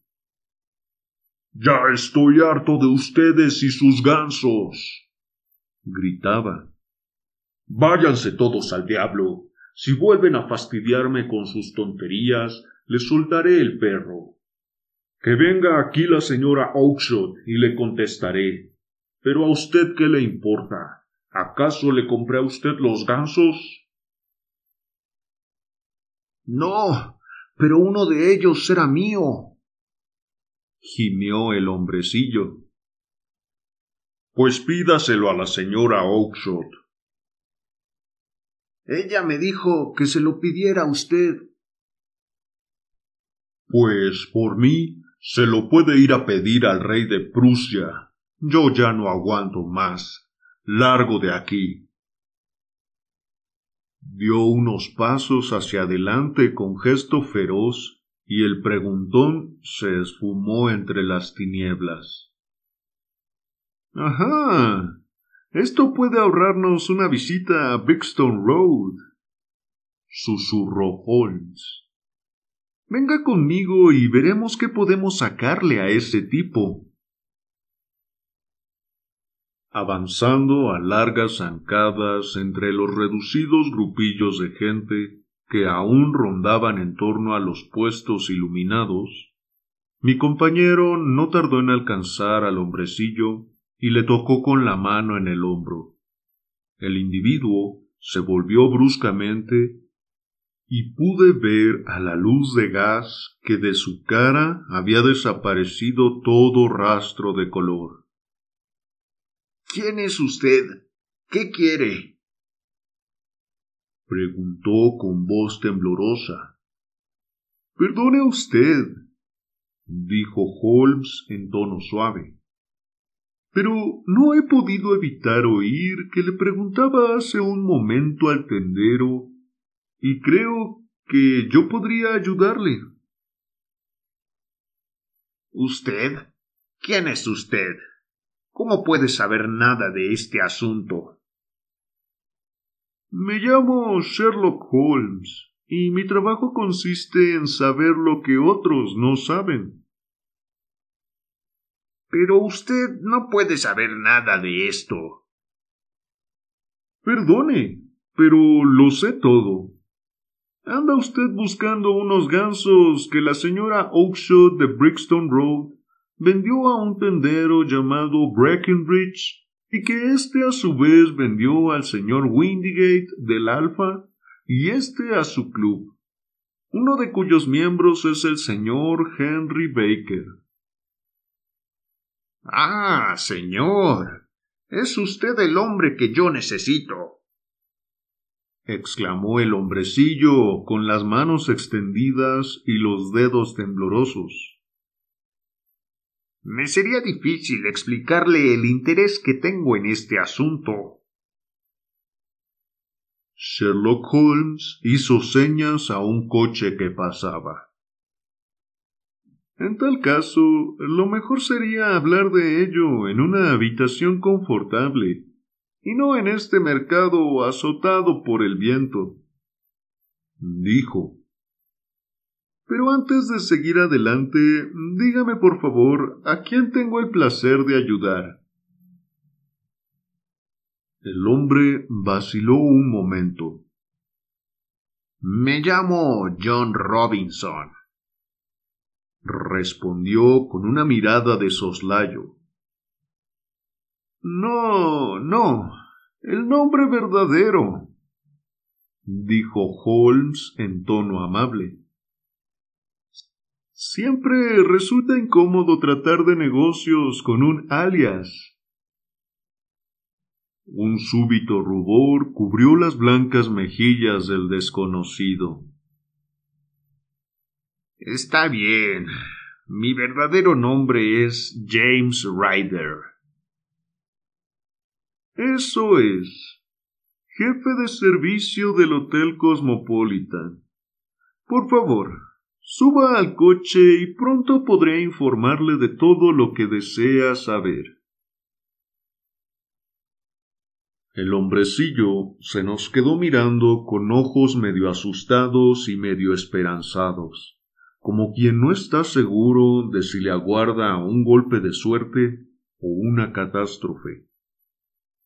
Ya estoy harto de ustedes y sus gansos. gritaba. Váyanse todos al diablo. Si vuelven a fastidiarme con sus tonterías, les soltaré el perro. Que venga aquí la señora Oakshot y le contestaré. Pero a usted qué le importa? ¿Acaso le compré a usted los gansos? No, pero uno de ellos era mío gimió el hombrecillo. Pues pídaselo a la señora Oakshot. Ella me dijo que se lo pidiera a usted. Pues por mí se lo puede ir a pedir al rey de Prusia. Yo ya no aguanto más. Largo de aquí. Dio unos pasos hacia adelante con gesto feroz y el preguntón se esfumó entre las tinieblas. Ajá. Esto puede ahorrarnos una visita a Brixton Road. susurró Holmes. Venga conmigo y veremos qué podemos sacarle a ese tipo. Avanzando a largas zancadas entre los reducidos grupillos de gente, que aún rondaban en torno a los puestos iluminados, mi compañero no tardó en alcanzar al hombrecillo y le tocó con la mano en el hombro. El individuo se volvió bruscamente y pude ver a la luz de gas que de su cara había desaparecido todo rastro de color. ¿Quién es usted? ¿Qué quiere? preguntó con voz temblorosa. Perdone usted, dijo Holmes en tono suave. Pero no he podido evitar oír que le preguntaba hace un momento al tendero, y creo que yo podría ayudarle. ¿Usted? ¿Quién es usted? ¿Cómo puede saber nada de este asunto? Me llamo Sherlock Holmes y mi trabajo consiste en saber lo que otros no saben. Pero usted no puede saber nada de esto. Perdone, pero lo sé todo. Anda usted buscando unos gansos que la señora Oakshot de Brixton Road vendió a un tendero llamado Breckenridge y que éste a su vez vendió al señor Windigate del Alfa y éste a su club, uno de cuyos miembros es el señor Henry Baker. Ah, señor. Es usted el hombre que yo necesito. exclamó el hombrecillo con las manos extendidas y los dedos temblorosos. Me sería difícil explicarle el interés que tengo en este asunto. Sherlock Holmes hizo señas a un coche que pasaba. En tal caso, lo mejor sería hablar de ello en una habitación confortable, y no en este mercado azotado por el viento, dijo, pero antes de seguir adelante, dígame por favor a quién tengo el placer de ayudar. El hombre vaciló un momento. Me llamo John Robinson, respondió con una mirada de soslayo. No, no, el nombre verdadero, dijo Holmes en tono amable. Siempre resulta incómodo tratar de negocios con un alias. Un súbito rubor cubrió las blancas mejillas del desconocido. Está bien. Mi verdadero nombre es James Ryder. Eso es. Jefe de servicio del Hotel Cosmopolitan. Por favor, suba al coche y pronto podré informarle de todo lo que desea saber. El hombrecillo se nos quedó mirando con ojos medio asustados y medio esperanzados, como quien no está seguro de si le aguarda un golpe de suerte o una catástrofe.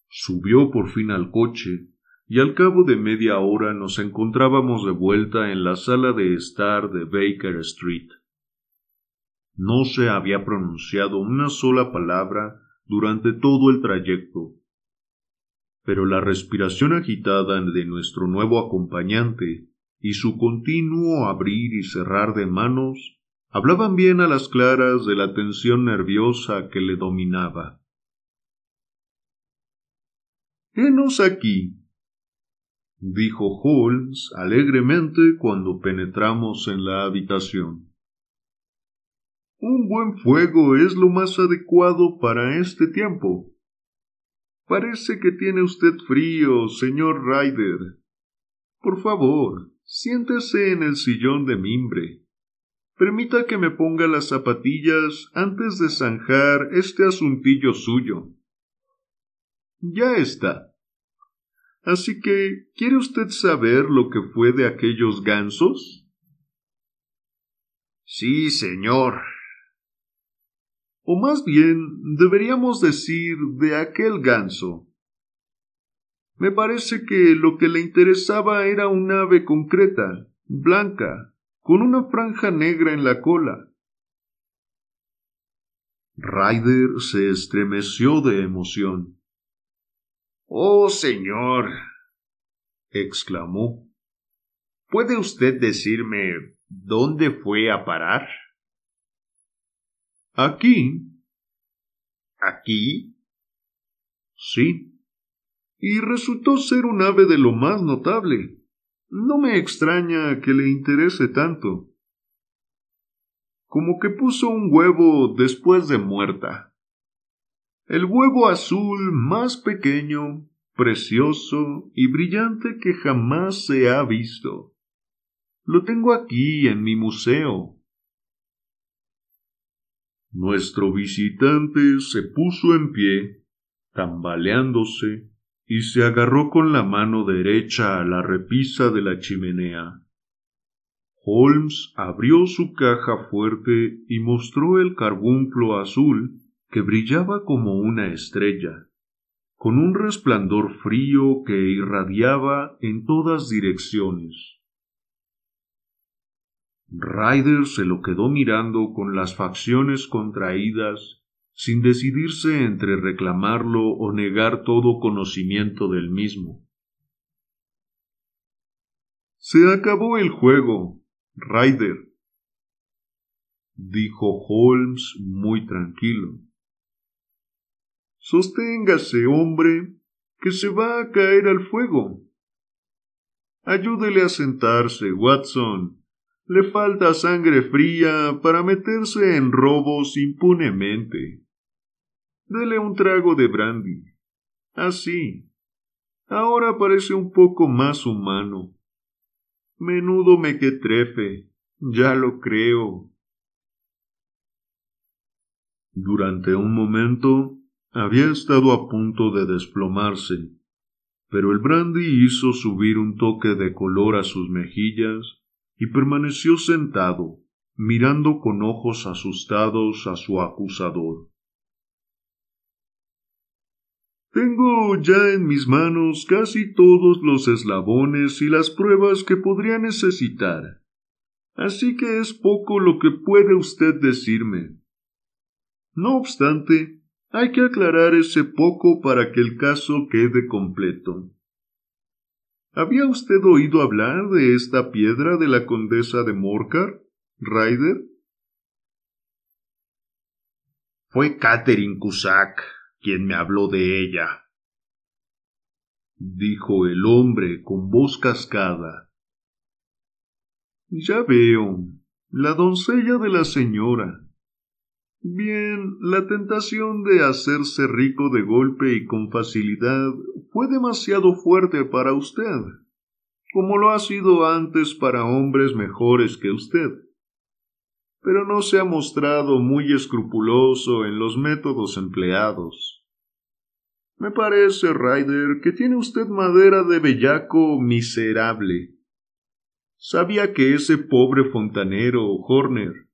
Subió por fin al coche y al cabo de media hora nos encontrábamos de vuelta en la sala de estar de Baker Street. No se había pronunciado una sola palabra durante todo el trayecto pero la respiración agitada de nuestro nuevo acompañante y su continuo abrir y cerrar de manos hablaban bien a las claras de la tensión nerviosa que le dominaba. Henos aquí, dijo Holmes alegremente cuando penetramos en la habitación. Un buen fuego es lo más adecuado para este tiempo. Parece que tiene usted frío, señor Ryder. Por favor, siéntese en el sillón de mimbre. Permita que me ponga las zapatillas antes de zanjar este asuntillo suyo. Ya está. Así que, ¿quiere usted saber lo que fue de aquellos gansos? Sí, señor, o más bien deberíamos decir de aquel ganso. Me parece que lo que le interesaba era un ave concreta, blanca, con una franja negra en la cola. Ryder se estremeció de emoción. Oh, señor. exclamó. ¿Puede usted decirme dónde fue a parar? Aquí. ¿Aquí? Sí. Y resultó ser un ave de lo más notable. No me extraña que le interese tanto. Como que puso un huevo después de muerta. El huevo azul más pequeño, precioso y brillante que jamás se ha visto. Lo tengo aquí en mi museo. Nuestro visitante se puso en pie, tambaleándose, y se agarró con la mano derecha a la repisa de la chimenea. Holmes abrió su caja fuerte y mostró el carbunclo azul que brillaba como una estrella, con un resplandor frío que irradiaba en todas direcciones. Ryder se lo quedó mirando con las facciones contraídas, sin decidirse entre reclamarlo o negar todo conocimiento del mismo. Se acabó el juego, Ryder, dijo Holmes muy tranquilo. Sosténgase, hombre, que se va a caer al fuego. Ayúdele a sentarse, Watson. Le falta sangre fría para meterse en robos impunemente. Dele un trago de brandy. Así. Ahora parece un poco más humano. Menudo mequetrefe. Ya lo creo. Durante un momento había estado a punto de desplomarse, pero el brandy hizo subir un toque de color a sus mejillas y permaneció sentado, mirando con ojos asustados a su acusador. Tengo ya en mis manos casi todos los eslabones y las pruebas que podría necesitar. Así que es poco lo que puede usted decirme. No obstante, hay que aclarar ese poco para que el caso quede completo. ¿Había usted oído hablar de esta piedra de la condesa de Morcar, Ryder? Fue Catherine Cusack quien me habló de ella, dijo el hombre con voz cascada. Ya veo. la doncella de la señora. Bien, la tentación de hacerse rico de golpe y con facilidad fue demasiado fuerte para usted, como lo ha sido antes para hombres mejores que usted. Pero no se ha mostrado muy escrupuloso en los métodos empleados. Me parece, Ryder, que tiene usted madera de bellaco miserable. Sabía que ese pobre fontanero, Horner,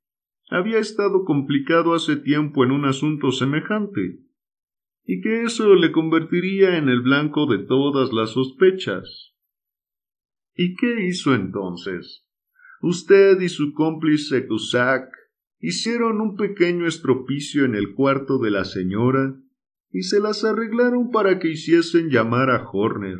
había estado complicado hace tiempo en un asunto semejante, y que eso le convertiría en el blanco de todas las sospechas. ¿Y qué hizo entonces? Usted y su cómplice Cusack hicieron un pequeño estropicio en el cuarto de la señora y se las arreglaron para que hiciesen llamar a Horner.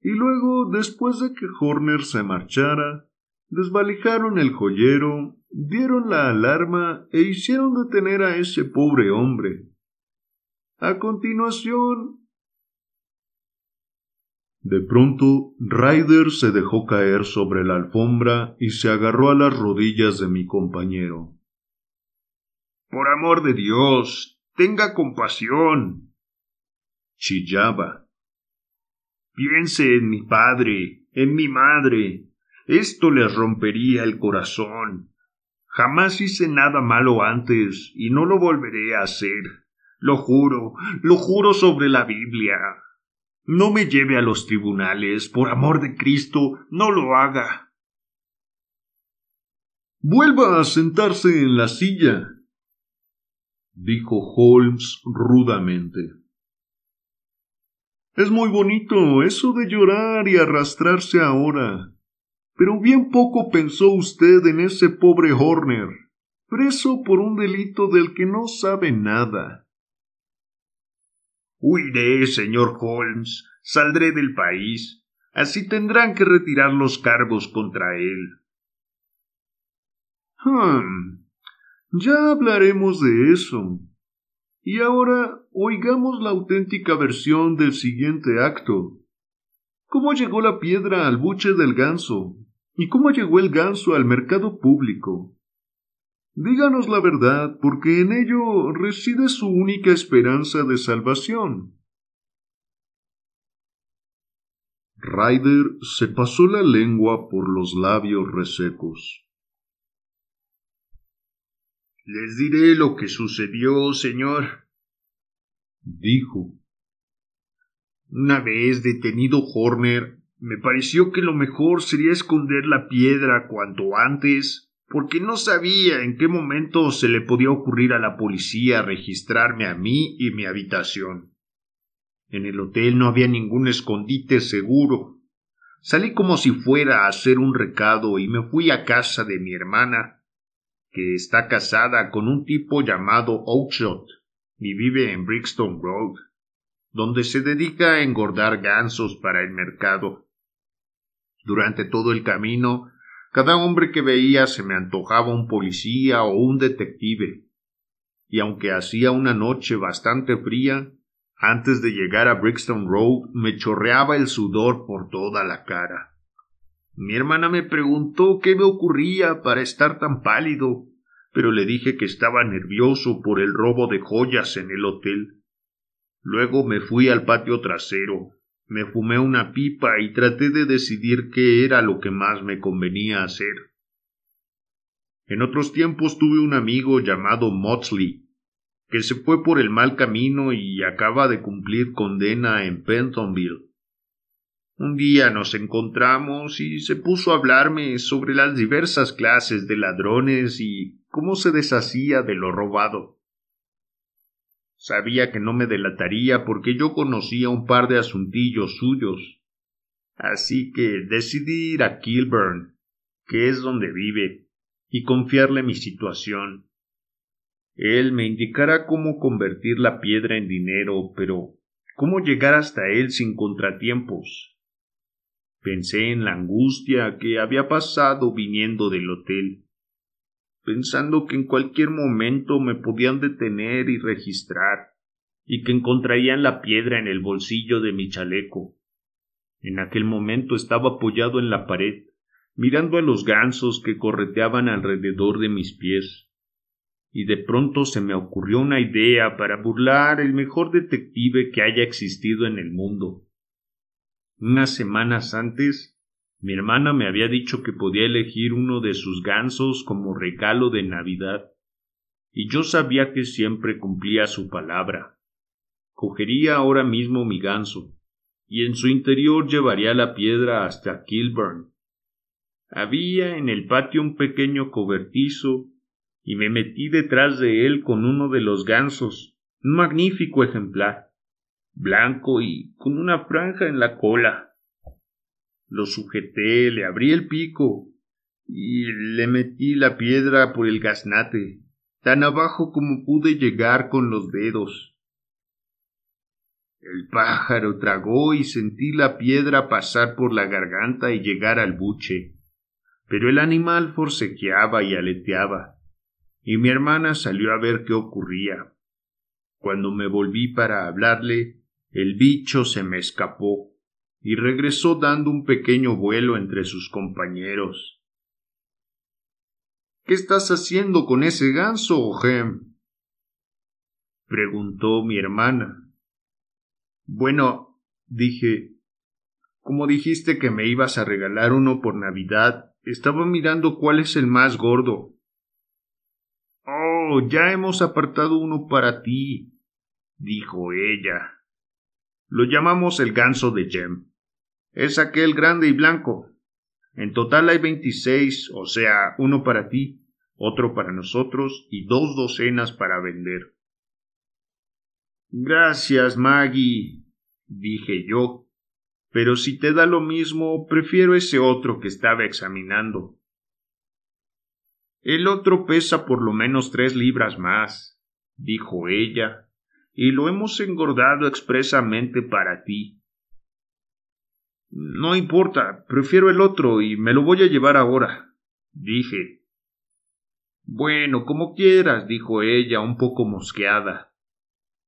Y luego, después de que Horner se marchara, desvalijaron el joyero, dieron la alarma e hicieron detener a ese pobre hombre. A continuación. De pronto, Ryder se dejó caer sobre la alfombra y se agarró a las rodillas de mi compañero. Por amor de Dios, tenga compasión. chillaba. Piense en mi padre, en mi madre, esto les rompería el corazón. Jamás hice nada malo antes y no lo volveré a hacer. Lo juro, lo juro sobre la Biblia. No me lleve a los tribunales, por amor de Cristo, no lo haga. Vuelva a sentarse en la silla, dijo Holmes rudamente. Es muy bonito eso de llorar y arrastrarse ahora. Pero bien poco pensó usted en ese pobre Horner, preso por un delito del que no sabe nada. Huiré, señor Holmes, saldré del país. Así tendrán que retirar los cargos contra él. Hmm. Ya hablaremos de eso. Y ahora oigamos la auténtica versión del siguiente acto. ¿Cómo llegó la piedra al buche del ganso? ¿Y cómo llegó el ganso al mercado público? Díganos la verdad, porque en ello reside su única esperanza de salvación. Ryder se pasó la lengua por los labios resecos. Les diré lo que sucedió, señor, dijo. Una vez detenido Horner, me pareció que lo mejor sería esconder la piedra cuanto antes, porque no sabía en qué momento se le podía ocurrir a la policía registrarme a mí y mi habitación. En el hotel no había ningún escondite seguro. Salí como si fuera a hacer un recado y me fui a casa de mi hermana, que está casada con un tipo llamado Oakshot y vive en Brixton Road, donde se dedica a engordar gansos para el mercado. Durante todo el camino, cada hombre que veía se me antojaba un policía o un detective. Y aunque hacía una noche bastante fría, antes de llegar a Brixton Road me chorreaba el sudor por toda la cara. Mi hermana me preguntó qué me ocurría para estar tan pálido, pero le dije que estaba nervioso por el robo de joyas en el hotel. Luego me fui al patio trasero, me fumé una pipa y traté de decidir qué era lo que más me convenía hacer. En otros tiempos tuve un amigo llamado Motsley, que se fue por el mal camino y acaba de cumplir condena en Pentonville. Un día nos encontramos y se puso a hablarme sobre las diversas clases de ladrones y cómo se deshacía de lo robado. Sabía que no me delataría porque yo conocía un par de asuntillos suyos. Así que decidí ir a Kilburn, que es donde vive, y confiarle mi situación. Él me indicará cómo convertir la piedra en dinero, pero cómo llegar hasta él sin contratiempos. Pensé en la angustia que había pasado viniendo del hotel pensando que en cualquier momento me podían detener y registrar, y que encontrarían la piedra en el bolsillo de mi chaleco. En aquel momento estaba apoyado en la pared, mirando a los gansos que correteaban alrededor de mis pies. Y de pronto se me ocurrió una idea para burlar el mejor detective que haya existido en el mundo. Unas semanas antes, mi hermana me había dicho que podía elegir uno de sus gansos como regalo de Navidad, y yo sabía que siempre cumplía su palabra. Cogería ahora mismo mi ganso, y en su interior llevaría la piedra hasta Kilburn. Había en el patio un pequeño cobertizo, y me metí detrás de él con uno de los gansos, un magnífico ejemplar, blanco y con una franja en la cola. Lo sujeté, le abrí el pico y le metí la piedra por el gaznate, tan abajo como pude llegar con los dedos. El pájaro tragó y sentí la piedra pasar por la garganta y llegar al buche. Pero el animal forcejeaba y aleteaba, y mi hermana salió a ver qué ocurría. Cuando me volví para hablarle, el bicho se me escapó y regresó dando un pequeño vuelo entre sus compañeros. ¿Qué estás haciendo con ese ganso, Gem? preguntó mi hermana. Bueno, dije, como dijiste que me ibas a regalar uno por Navidad, estaba mirando cuál es el más gordo. Oh, ya hemos apartado uno para ti, dijo ella. Lo llamamos el ganso de Jem. Es aquel grande y blanco. En total hay veintiséis, o sea, uno para ti, otro para nosotros y dos docenas para vender. Gracias, Maggie, dije yo. Pero si te da lo mismo, prefiero ese otro que estaba examinando. El otro pesa por lo menos tres libras más, dijo ella, y lo hemos engordado expresamente para ti. No importa, prefiero el otro y me lo voy a llevar ahora, dije. Bueno, como quieras, dijo ella, un poco mosqueada.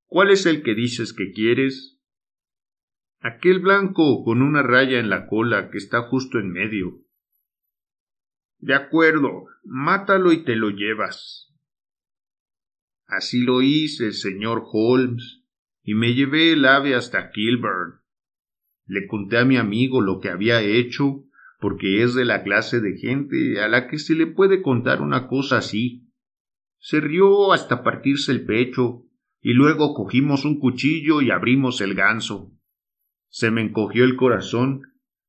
¿Cuál es el que dices que quieres? Aquel blanco con una raya en la cola que está justo en medio. De acuerdo, mátalo y te lo llevas. Así lo hice, señor Holmes, y me llevé el ave hasta Kilburn. Le conté a mi amigo lo que había hecho, porque es de la clase de gente a la que se le puede contar una cosa así. Se rió hasta partirse el pecho y luego cogimos un cuchillo y abrimos el ganso. Se me encogió el corazón,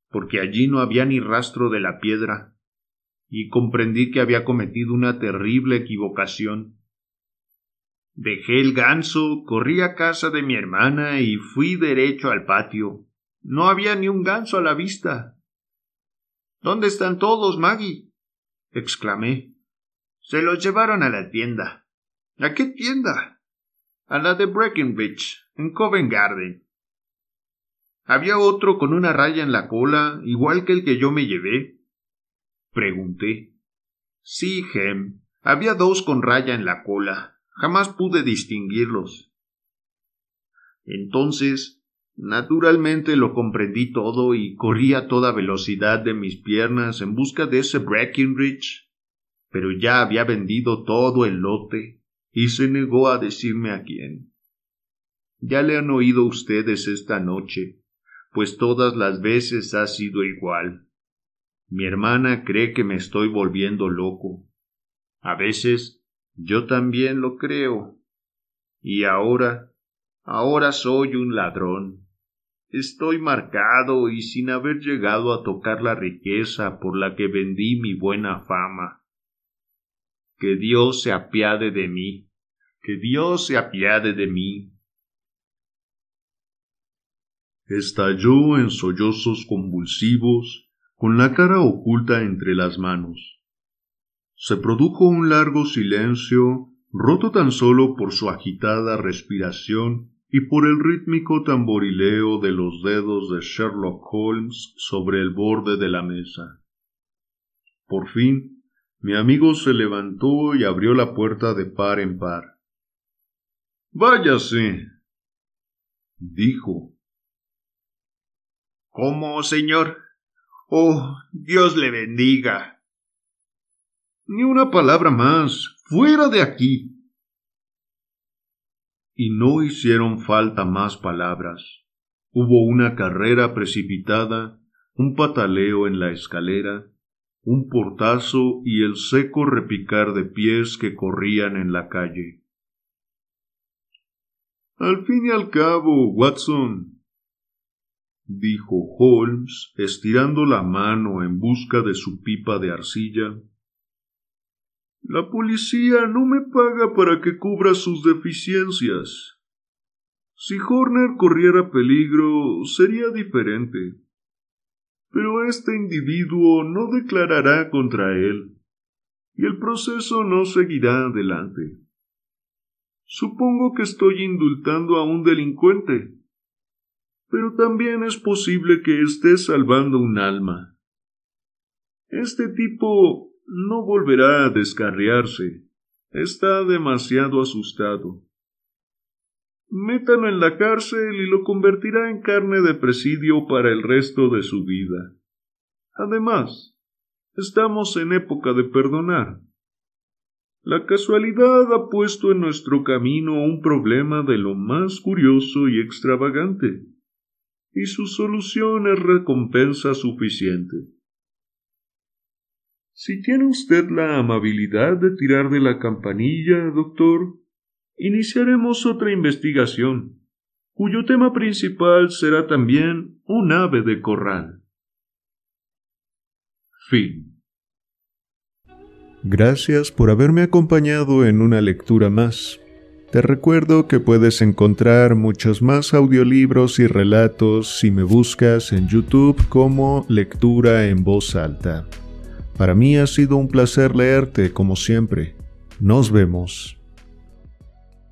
porque allí no había ni rastro de la piedra, y comprendí que había cometido una terrible equivocación. Dejé el ganso, corrí a casa de mi hermana y fui derecho al patio. No había ni un ganso a la vista. ¿Dónde están todos, Maggie? exclamé. Se los llevaron a la tienda. ¿A qué tienda? a la de Breckenridge, en Covent Garden. ¿Había otro con una raya en la cola, igual que el que yo me llevé? Pregunté. Sí, Hem. Había dos con raya en la cola. Jamás pude distinguirlos. Entonces, naturalmente lo comprendí todo y corrí a toda velocidad de mis piernas en busca de ese Breckenridge. Pero ya había vendido todo el lote y se negó a decirme a quién. Ya le han oído ustedes esta noche, pues todas las veces ha sido igual. Mi hermana cree que me estoy volviendo loco. A veces yo también lo creo. Y ahora, ahora soy un ladrón. Estoy marcado y sin haber llegado a tocar la riqueza por la que vendí mi buena fama que Dios se apiade de mí, que Dios se apiade de mí. Estalló en sollozos convulsivos, con la cara oculta entre las manos. Se produjo un largo silencio, roto tan solo por su agitada respiración y por el rítmico tamborileo de los dedos de Sherlock Holmes sobre el borde de la mesa. Por fin, mi amigo se levantó y abrió la puerta de par en par. Váyase, dijo. ¿Cómo, señor? Oh, Dios le bendiga. Ni una palabra más. Fuera de aquí. Y no hicieron falta más palabras. Hubo una carrera precipitada, un pataleo en la escalera, un portazo y el seco repicar de pies que corrían en la calle. Al fin y al cabo, Watson, dijo Holmes, estirando la mano en busca de su pipa de arcilla, la policía no me paga para que cubra sus deficiencias. Si Horner corriera peligro, sería diferente. Pero este individuo no declarará contra él, y el proceso no seguirá adelante. Supongo que estoy indultando a un delincuente, pero también es posible que esté salvando un alma. Este tipo no volverá a descarriarse. Está demasiado asustado. Métalo en la cárcel y lo convertirá en carne de presidio para el resto de su vida. Además, estamos en época de perdonar. La casualidad ha puesto en nuestro camino un problema de lo más curioso y extravagante, y su solución es recompensa suficiente. Si tiene usted la amabilidad de tirar de la campanilla, doctor, iniciaremos otra investigación, cuyo tema principal será también un ave de corral. Fin. Gracias por haberme acompañado en una lectura más. Te recuerdo que puedes encontrar muchos más audiolibros y relatos si me buscas en YouTube como Lectura en Voz Alta. Para mí ha sido un placer leerte como siempre. Nos vemos.